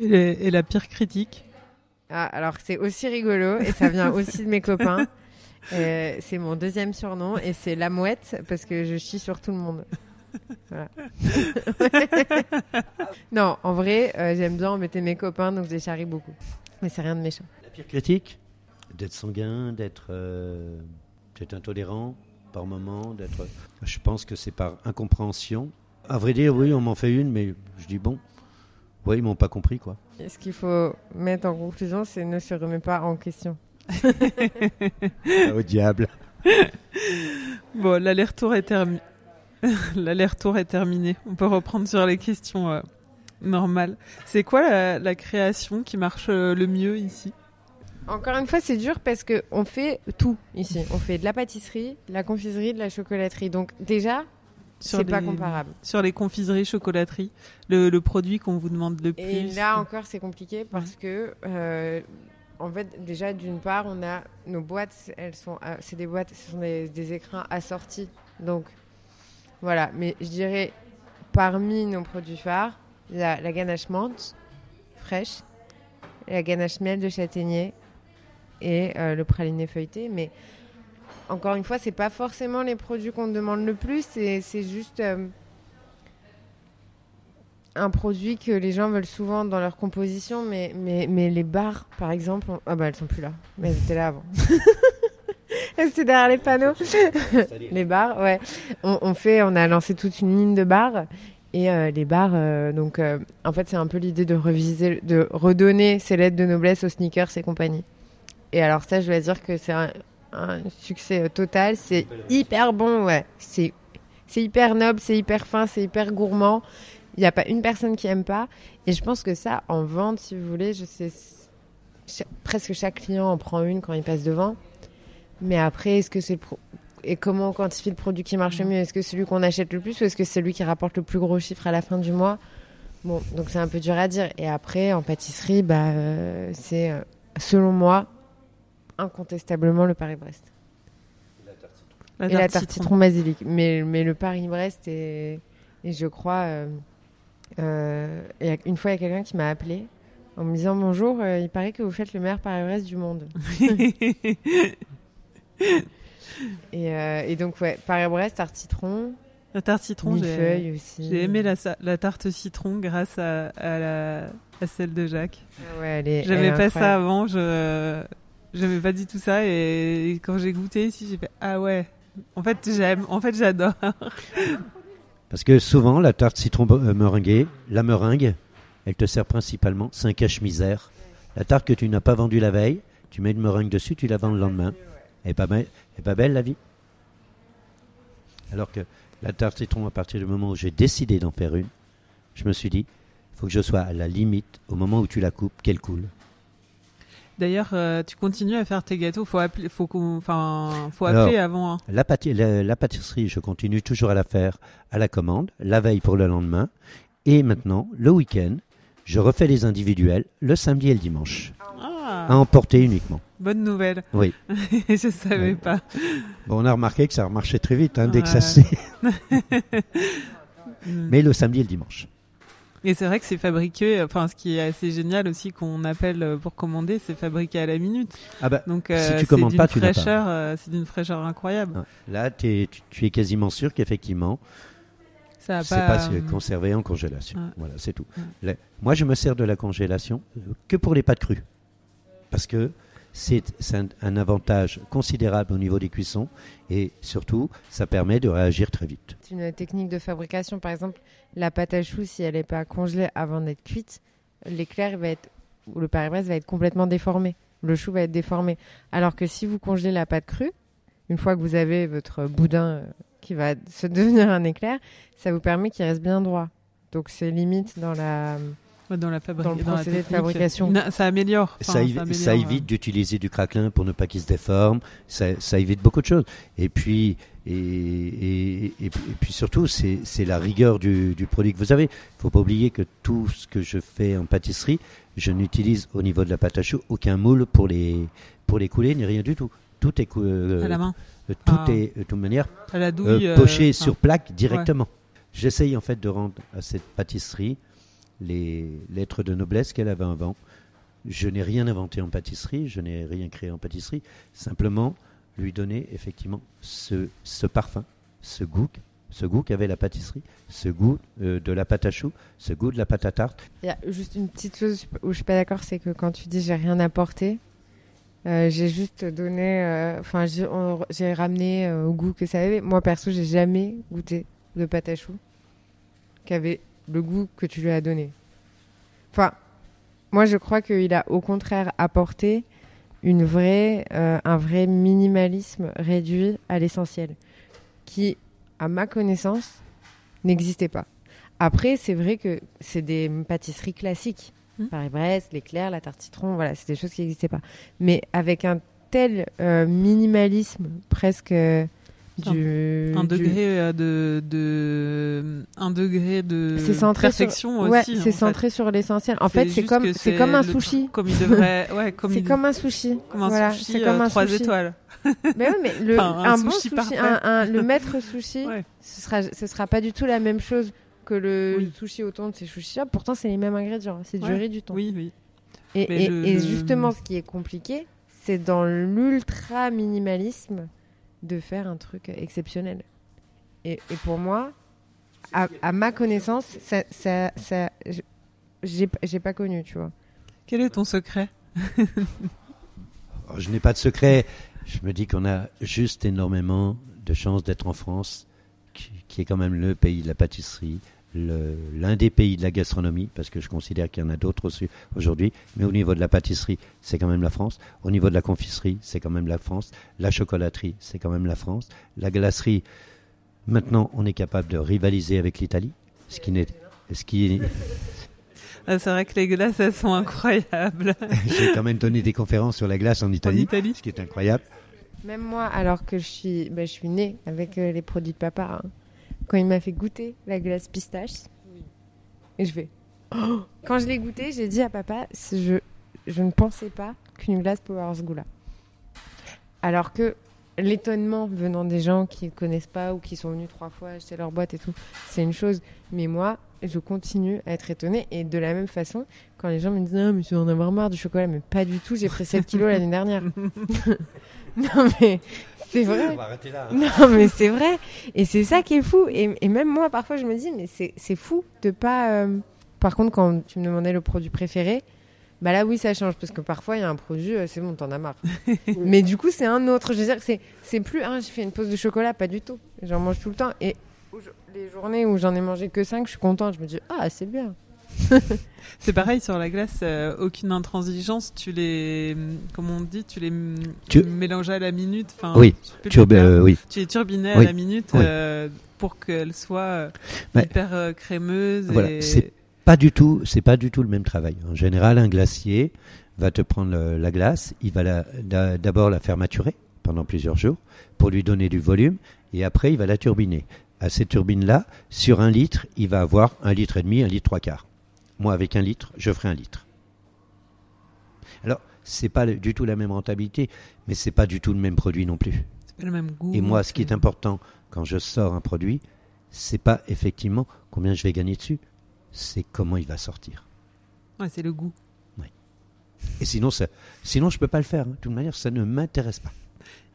et, les- et la pire critique Ah, alors c'est aussi rigolo et ça vient aussi de mes copains. Euh, c'est mon deuxième surnom et c'est la mouette parce que je chie sur tout le monde. Voilà. non, en vrai, euh, j'aime bien embêter mes copains donc je les charrie beaucoup. Mais c'est rien de méchant. La pire critique? D'être sanguin, d'être euh, d'être intolérant par moment, d'être. Je pense que c'est par incompréhension. À vrai dire, oui, on m'en fait une, mais je dis bon, oui, ils m'ont pas compris quoi. Et ce qu'il faut mettre en conclusion, c'est ne se remet pas en question. Au diable. Bon, l'aller-retour est terminé. l'aller-retour est terminé. On peut reprendre sur les questions euh, normales. C'est quoi la, la création qui marche euh, le mieux ici? Encore une fois, c'est dur parce que on fait tout ici. On fait de la pâtisserie, de la confiserie, de la chocolaterie. Donc déjà, c'est pas comparable. Sur les confiseries, chocolateries, le, le produit qu'on vous demande le plus. Et là encore, c'est compliqué parce que, euh, en fait, déjà d'une part, on a nos boîtes, elles sont, c'est des boîtes, ce sont des, des écrins assortis. Donc, voilà. Mais je dirais, parmi nos produits phares, il y a la ganache menthe fraîche, la ganache miel de châtaignier et euh, le praliné feuilleté. Mais encore une fois, c'est pas forcément les produits qu'on demande le plus, c'est juste. euh, un produit que les gens veulent souvent dans leur composition, mais les bars, par exemple, on- ah bah elles sont plus là, mais elles étaient là avant. étaient derrière les panneaux. les bars, ouais. On, on fait, on a lancé toute une ligne de bars. Et euh, les bars, euh, donc euh, en fait, c'est un peu l'idée de reviser, de redonner ces lettres de noblesse aux sneakers et compagnie. Et alors ça, je dois dire que c'est un, un succès total. C'est hyper bon, ouais. C'est c'est hyper noble, c'est hyper fin, c'est hyper gourmand. Il n'y a pas une personne qui aime pas. Et je pense que ça, en vente, si vous voulez, je sais, presque chaque client en prend une quand il passe devant. Mais après, est-ce que c'est le pro- et comment on quantifie le produit qui marche le mieux? Est-ce que c'est celui qu'on achète le plus ou est-ce que c'est celui qui rapporte le plus gros chiffre à la fin du mois? Bon, donc c'est un peu dur à dire. Et après, en pâtisserie, bah, euh, c'est euh, selon moi incontestablement le Paris-Brest et la tarte citron basilic. Mais, mais le Paris-Brest et, et je crois. euh, euh, il y a- une fois, il y a quelqu'un qui m'a appelé en me disant Bonjour, euh, il paraît que vous faites le meilleur Paris-Brest du monde. Et, euh, et donc, ouais, Paris-Brest, tarte citron, la tarte citron, j'ai aimé la, tarte citron grâce à, à la, à celle de Jacques. Ah ouais, elle est- J'avais pas ça avant, je j'aimais pas du tout ça et, et quand j'ai goûté ici, j'ai fait ah ouais. En fait, j'aime, en fait, j'adore. Parce que souvent, la tarte citron euh, meringuée, la meringue, elle te sert principalement, c'est un cache-misère. La tarte que tu n'as pas vendue la veille, tu mets une meringue dessus, tu la vends le lendemain. Elle est pas, belle- elle est pas belle la vie Alors que la tarte citron, à partir du moment où j'ai décidé d'en faire une, je me suis dit, il faut que je sois à la limite, au moment où tu la coupes, qu'elle coule. D'ailleurs, euh, tu continues à faire tes gâteaux, faut appeler, faut qu'on, enfin, faut Alors, appeler avant. hein. La, pâti- la- la pâtisserie, je continue toujours à la faire à la commande, la veille pour le lendemain. Et maintenant, le week-end, je refais les individuels le samedi et le dimanche. Ah, À emporter uniquement. Bonne nouvelle. Oui. je savais Ouais. pas. Bon, on a remarqué que ça marchait très vite hein, dès que ça s'est. Mais le samedi et le dimanche. Et c'est vrai que c'est fabriqué, enfin, ce qui est assez génial aussi qu'on appelle pour commander, c'est fabriqué à la minute. Ah bah, Donc, Si euh, tu commandes pas, tu pas. fraîcheur, euh, c'est d'une fraîcheur incroyable. là, t'es- tu, tu es quasiment sûr qu'effectivement, Ça c'est pas, pas euh, conservé en congélation. Ouais. Voilà, c'est tout. Ouais. Moi, je me sers de la congélation que pour les pâtes crues. Parce que c'est un, avantage considérable au niveau des cuissons. Et surtout, ça permet de réagir très vite. C'est une technique de fabrication. Par exemple, la pâte à choux, si elle n'est pas congelée avant d'être cuite, l'éclair va être, ou le Paris-Brest va être complètement déformé. Le chou va être déformé. Alors que si vous congelez la pâte crue, une fois que vous avez votre boudin euh, qui va se devenir un éclair, ça vous permet qu'il reste bien droit. Donc c'est limite dans la... ouais, dans la fabri- dans le dans la procédé de technique. fabrication. Ça améliore. enfin, ça, évi- améliore, ça euh, évite d'utiliser du craquelin pour ne pas qu'il se déforme. Ça, ça évite beaucoup de choses. Et puis, et, et, et- et puis surtout, c'est c'est la rigueur du, du produit que vous avez. Il faut pas oublier que tout ce que je fais en pâtisserie, je n'utilise au niveau de la pâte à choux aucun moule pour les, pour les couler, ni rien du tout. Tout est, cou- euh, à la main, euh, tout Ah. est de toute manière à la douille. poché sur plaque directement. J'essaye en fait de rendre à cette pâtisserie les lettres de noblesse qu'elle avait avant. Je n'ai rien inventé en pâtisserie, je n'ai rien créé en pâtisserie, simplement lui donner effectivement ce, ce parfum, ce goût, ce goût qu'avait la pâtisserie, ce goût euh, de la pâte à choux, ce goût de la pâte à tarte. Il y a juste une petite chose où je suis pas d'accord, c'est que quand tu dis j'ai rien apporté, euh, j'ai juste donné, euh, enfin j'ai ramené au goût que ça avait. Moi perso, j'ai jamais goûté de pâte à choux qui avait le goût que tu lui as donné. Enfin, moi je crois qu'il a au contraire apporté une vraie, euh, un vrai minimalisme réduit à l'essentiel, qui, à ma connaissance, n'existait pas. Après, c'est vrai que c'est des pâtisseries classiques. Mm. Paris-Brest, l'éclair, la tarte citron, voilà, c'est des choses qui n'existaient pas. Mais avec un tel euh, minimalisme presque, du Un du- degré euh, de, de un degré de sur- perfection Ouais, aussi. c'est fait. centré sur l'essentiel. En fait, c'est comme c'est comme un sushi. truc Comme il devrait, ouais, comme C'est il- comme un sushi. comme un Voilà, sushi c'est comme euh, un trois sushi. étoiles. Mais oui, mais le, Enfin, un, un bon sushi un, un- le maître sushi, Ouais. ce sera ce sera pas du tout la même chose que le Oui. sushi au thon de ces sushi shops. Pourtant, c'est les mêmes ingrédients. C'est du Ouais. riz, du thon. Oui, oui. Et, et- le- et le- justement, ce qui est compliqué, c'est dans l'ultra minimalisme de faire un truc exceptionnel. Et, et pour moi, à, à ma connaissance, ça, ça, ça- je- j'ai j'ai pas connu, tu vois. Quel est ton secret? Oh, Je n'ai pas de secret. Je me dis qu'on a juste énormément de chance d'être en France, qui, qui est quand même le pays de la pâtisserie, l'un des pays de la gastronomie, parce que je considère qu'il y en a d'autres aussi aujourd'hui. Mais au niveau de la pâtisserie, c'est quand même la France. Au niveau de la confiserie, c'est quand même la France. La chocolaterie, c'est quand même la France. La glacerie, maintenant, on est capable de rivaliser avec l'Italie, ce qui n'est, ce qui Ah, C'est vrai que les glaces, elles sont incroyables. j'ai quand même donné des conférences sur la glace en En Italie, Italie. ce qui est incroyable. Même moi, alors que je suis, bah, je suis née avec euh, les produits de papa, hein, quand il m'a fait goûter la glace pistache, et je fais. Oh quand je l'ai goûté, j'ai dit à papa, je, je ne pensais pas qu'une glace pouvait avoir ce goût-là. Alors que l'étonnement venant des gens qui ne connaissent pas ou qui sont venus trois fois acheter leur boîte et tout, c'est une chose. Mais moi, je continue à être étonnée. Et de la même façon, quand les gens me disent Ah, mais tu vas en avoir marre du chocolat, mais pas du tout, j'ai pris 7 kilos l'année dernière. non, mais c'est vrai. Non, mais c'est vrai. Et c'est ça qui est fou. Et, et même moi, parfois, je me dis, mais c'est c'est fou de pas. euh, Par contre, quand tu me demandais le produit préféré, bah là, oui, ça change. Parce que parfois, il y a un produit, euh, c'est bon, t'en as marre. mais du coup, c'est un autre. Je veux dire, c'est c'est plus, ah, j'ai fait une pause de chocolat, pas du tout. J'en mange tout le temps. Et les journées où j'en ai mangé que 5, je suis contente. Je me dis, ah, c'est bien. C'est pareil sur la glace, euh, aucune intransigeance. Tu les, comment on dit, tu les Tu- mélanges à la minute. Enfin, Oui, tu les faire- euh, oui. tu les turbinais Oui. à la minute Oui. euh, pour qu'elles soient Mais- hyper crémeuses. Voilà, et... c'est- Pas du tout, c'est pas du tout le même travail. En général, un glacier va te prendre le- la glace, il va d'abord la faire maturer pendant plusieurs jours pour lui donner du volume, et après il va la turbiner. À cette turbine-là, sur un litre, il va avoir un litre et demi, un litre trois quarts. Moi, avec un litre, je ferai un litre. Alors, c'est pas du tout la même rentabilité, mais c'est pas du tout le même produit non plus. c'est pas le même goût. Et moi, ce qui est important quand je sors un produit, c'est pas effectivement combien je vais gagner dessus, c'est comment il va sortir. Ouais, c'est le goût. Et sinon, ça, sinon je peux pas le faire. hein. De toute manière, ça ne m'intéresse pas.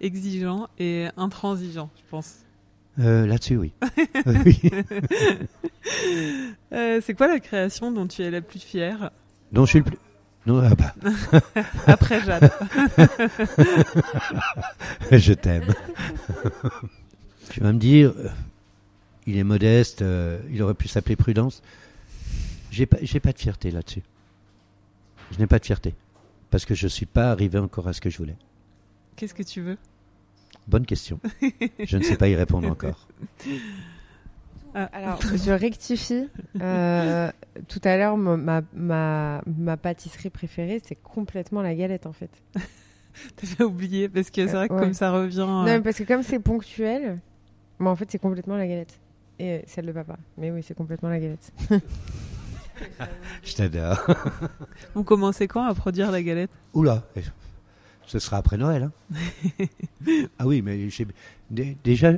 Exigeant et intransigeant, je pense. Euh, Là-dessus, oui. Euh, oui. Euh, c'est quoi la création dont tu es la plus fière? Donc, je suis le plus. Non, ah bah, après Jade je t'aime. tu vas me dire, il est modeste, il aurait pu s'appeler Prudence. J'ai pas, j'ai pas de fierté là-dessus. Je n'ai pas de fierté parce que je suis pas arrivé encore à ce que je voulais. Qu'est-ce que tu veux? Bonne question. Je ne sais pas y répondre encore. Alors, je rectifie. Euh, tout à l'heure, ma, ma, ma, ma pâtisserie préférée, c'est complètement la galette, en fait. T'avais oublié parce que c'est vrai que Euh, ouais. comme ça revient. euh, Non, mais parce que comme c'est ponctuel, mais en fait, c'est complètement la galette. Et euh, celle de papa. Mais oui, c'est complètement la galette. Je t'adore. Vous commencez quand à produire la galette? Oula, ce sera après Noël. hein. ah oui, mais déjà,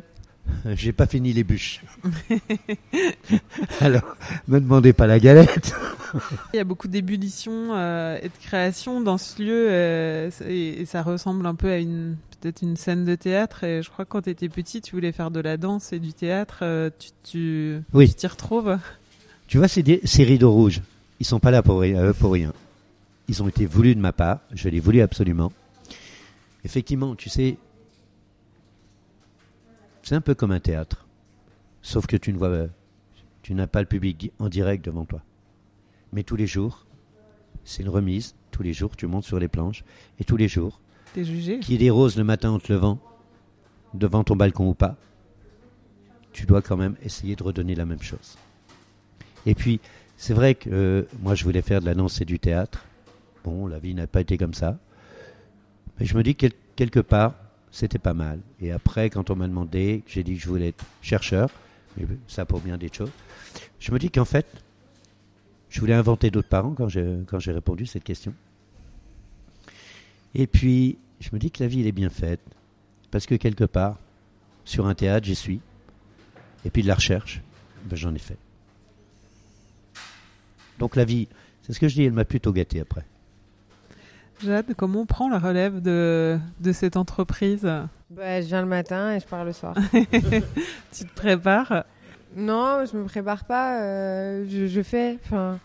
j'ai pas fini les bûches. Alors, me demandez pas la galette. Il y a beaucoup d'ébullition euh, et de création dans ce lieu euh, et, et ça ressemble un peu à une peut-être une scène de théâtre. Et je crois que quand tu étais petit, tu voulais faire de la danse et du théâtre. euh, tu tu Oui. tu t'y retrouves Tu vois, ces, rideaux rouges, ils sont pas là pour, euh, pour rien. Ils ont été voulus de ma part. Je les voulu absolument. Effectivement, tu sais, c'est un peu comme un théâtre. Sauf que tu ne vois, tu n'as pas le public en direct devant toi. Mais tous les jours, c'est une remise. Tous les jours, tu montes sur les planches. Et tous les jours, T'es jugé qu'il le matin en te levant, devant ton balcon ou pas, tu dois quand même essayer de redonner la même chose. Et puis, c'est vrai que euh, moi, je voulais faire de la danse et du théâtre. Bon, la vie n'a pas été comme ça. Mais je me dis, quel- quelque part, c'était pas mal. Et après, quand on m'a demandé, j'ai dit que je voulais être chercheur, mais ça pour bien des choses, je me dis qu'en fait, je voulais inventer d'autres parents quand j'ai, quand j'ai répondu à cette question. Et puis, je me dis que la vie, elle est bien faite, parce que quelque part, sur un théâtre, j'y suis, et puis de la recherche, ben, j'en ai fait. Donc la vie, c'est ce que je dis, elle m'a plutôt gâté après. Jade, comment on prend la relève de, de cette entreprise Bah, je viens le matin et je pars le soir. Tu te prépares non, je me prépare pas. euh, je, je fais. Enfin,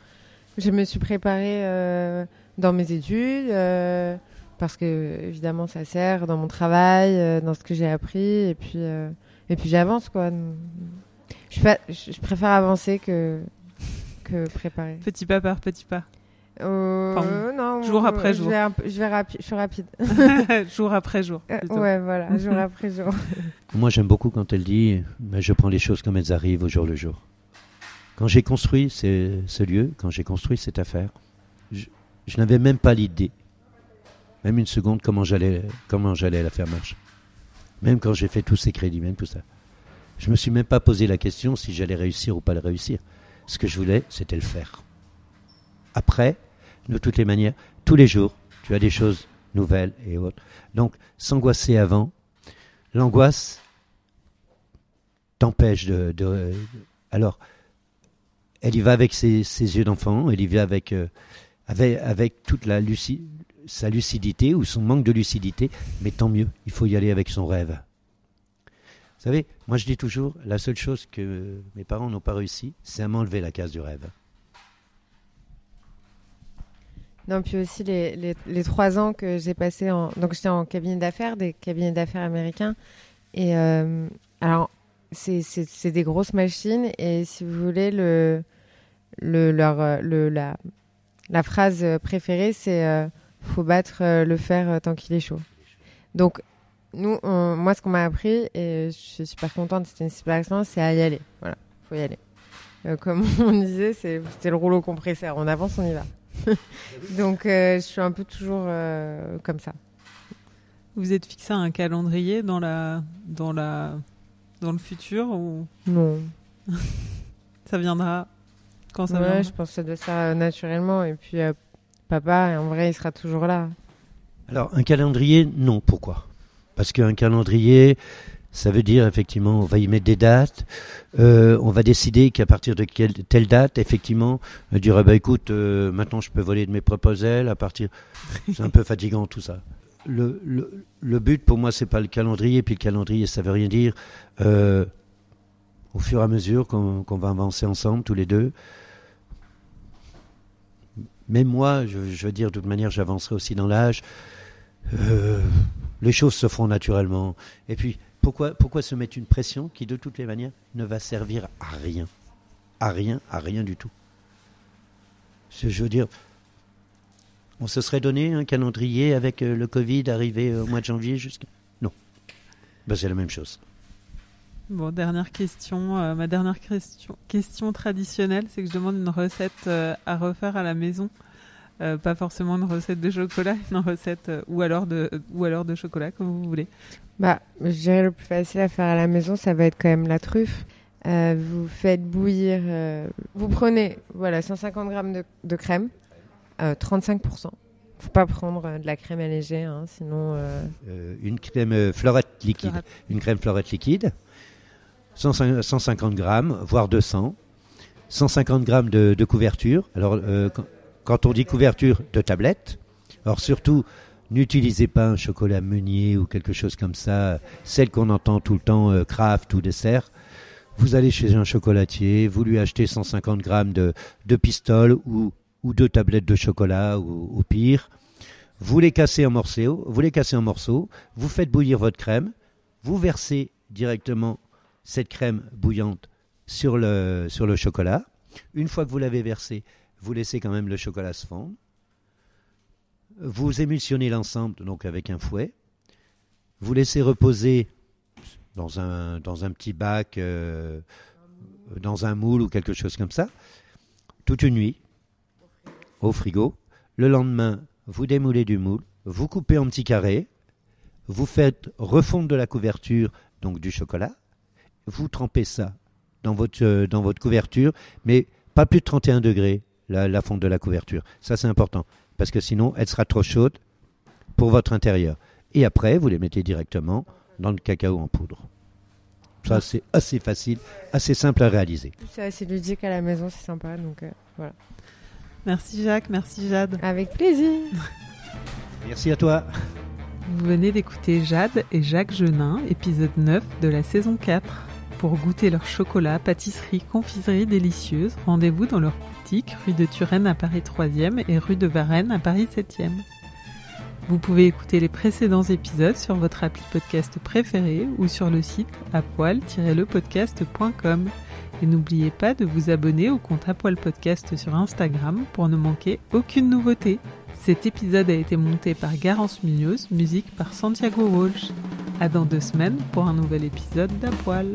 je me suis préparée euh, dans mes études euh, parce que évidemment ça sert dans mon travail, dans ce que j'ai appris et puis et puis j'avance quoi. Je, je préfère avancer que que préparer. Petit pas par petit pas. Euh, Enfin, non, jour après je jour. vais je vais rapi- je suis rapide. jour après jour. Plutôt. ouais, voilà, jour après jour. Moi, j'aime beaucoup quand elle dit Je prends les choses comme elles arrivent au jour le jour. Quand j'ai construit ce, ce lieu, quand j'ai construit cette affaire, je, je n'avais même pas l'idée, même une seconde, comment j'allais, comment j'allais la faire marcher. Même quand j'ai fait tous ces crédits, même tout ça. Je me suis même pas posé la question si j'allais réussir ou pas le réussir. Ce que je voulais, c'était le faire. Après, de toutes les manières, tous les jours, tu as des choses nouvelles et autres. Donc, s'angoisser avant, l'angoisse t'empêche de, Alors, elle y va avec ses, ses yeux d'enfant, elle y va avec, euh, avec, avec toute la luci- sa lucidité ou son manque de lucidité, mais tant mieux, il faut y aller avec son rêve. Vous savez, moi je dis toujours, la seule chose que mes parents n'ont pas réussi, c'est à m'enlever la case du rêve. Non, puis aussi les, les, trois ans que j'ai passé en. Donc, j'étais en cabinet d'affaires, des cabinets d'affaires américains. Et euh, alors, c'est- des grosses machines. Et si vous voulez, le, le, leur, le, la, la phrase préférée, c'est euh, faut battre euh, le fer euh, tant qu'il est chaud. Donc, nous, moi, ce qu'on m'a appris, et je suis super contente, c'était une super expérience, c'est à y aller. Voilà, faut y aller. Comme on disait, c'est le rouleau compresseur. On avance, on y va. Donc, euh, je suis un peu toujours euh, comme ça. Vous êtes fixé à un calendrier dans la dans la dans le futur ou? Non. ça viendra quand ça Ouais, viendra? je pense que ça doit se faire euh, naturellement. Et puis, euh, papa, en vrai, il sera toujours là. Alors, un calendrier, non. Pourquoi? Parce qu'un calendrier, ça veut dire effectivement, on va y mettre des dates. euh, on va décider qu'à partir de telle date, effectivement, euh, dire ah bah écoute, euh, maintenant je peux voler de mes propres ailes. À partir, c'est un peu fatigant tout ça. Le, but pour moi, c'est pas le calendrier. Puis le calendrier, ça veut rien dire. Au fur et à mesure qu'on va avancer ensemble, tous les deux. Même moi, je, veux dire, de toute manière, j'avancerai aussi dans l'âge. Les choses se font naturellement. Et puis, pourquoi, se mettre une pression qui, de toutes les manières, ne va servir à rien À rien, à rien du tout? Je je veux dire, on se serait donné un calendrier avec euh, le Covid arrivé au mois de janvier jusqu'à... Non. Ben, c'est la même chose. Bon, dernière question. euh, ma dernière question, question traditionnelle, c'est que je demande une recette euh, à refaire à la maison. Euh, pas forcément une recette de chocolat, une recette euh, ou alors de ou alors de chocolat comme vous voulez. Bah, je dirais le plus facile à faire à la maison, ça va être quand même la truffe. Euh, vous faites bouillir. euh, vous prenez voilà 150 grammes de, de crème, euh, 35%. Faut pas prendre euh, de la crème allégée, hein, sinon. euh, Euh, une crème euh, fleurette liquide. Fleurette. Une crème fleurette liquide. 150 150 grammes, voire 200. 150 grammes de, de couverture. Alors, euh, quand, quand on dit couverture de tablette, alors surtout, n'utilisez pas un chocolat meunier ou quelque chose comme ça, celle qu'on entend tout le temps, euh, craft ou dessert. Vous allez chez un chocolatier, vous lui achetez 150 grammes de, de pistole ou, ou deux tablettes de chocolat ou, ou pire. Vous les cassez en morceaux, vous les cassez en morceaux, vous faites bouillir votre crème, vous versez directement cette crème bouillante sur le, sur le chocolat. Une fois que vous l'avez versé, vous laissez quand même le chocolat se fondre. Vous émulsionnez l'ensemble donc avec un fouet. Vous laissez reposer dans un, petit bac, euh, dans un moule ou quelque chose comme ça, toute une nuit, au frigo. Le lendemain, vous démoulez du moule, vous coupez en petits carrés, vous faites refondre de la couverture, donc du chocolat, vous trempez ça dans votre, euh, dans votre couverture, mais pas plus de 31 degrés, la, la fonte de la couverture. Ça, c'est important, parce que sinon, elle sera trop chaude pour votre intérieur. Et après, vous les mettez directement dans le cacao en poudre. Ça, c'est assez facile, assez simple à réaliser. C'est assez ludique à la maison, c'est sympa. Donc euh, voilà. Merci Jacques, merci Jade. Avec plaisir. Merci à toi. Vous venez d'écouter Jade et Jacques Genin, épisode 9 de la saison 4. Pour goûter leur chocolat, pâtisserie, confiserie délicieuse, rendez-vous dans leur rue de Turenne à Paris 3e et rue de Varennes à Paris 7e. Vous pouvez écouter les précédents épisodes sur votre appli podcast préféré ou sur le site à poil-lepodcast.com. Et n'oubliez pas de vous abonner au compte à poil podcast sur Instagram pour ne manquer aucune nouveauté. Cet épisode a été monté par Garance Munoz, musique par Santiago Walsh. À dans deux semaines pour un nouvel épisode d'Apoil.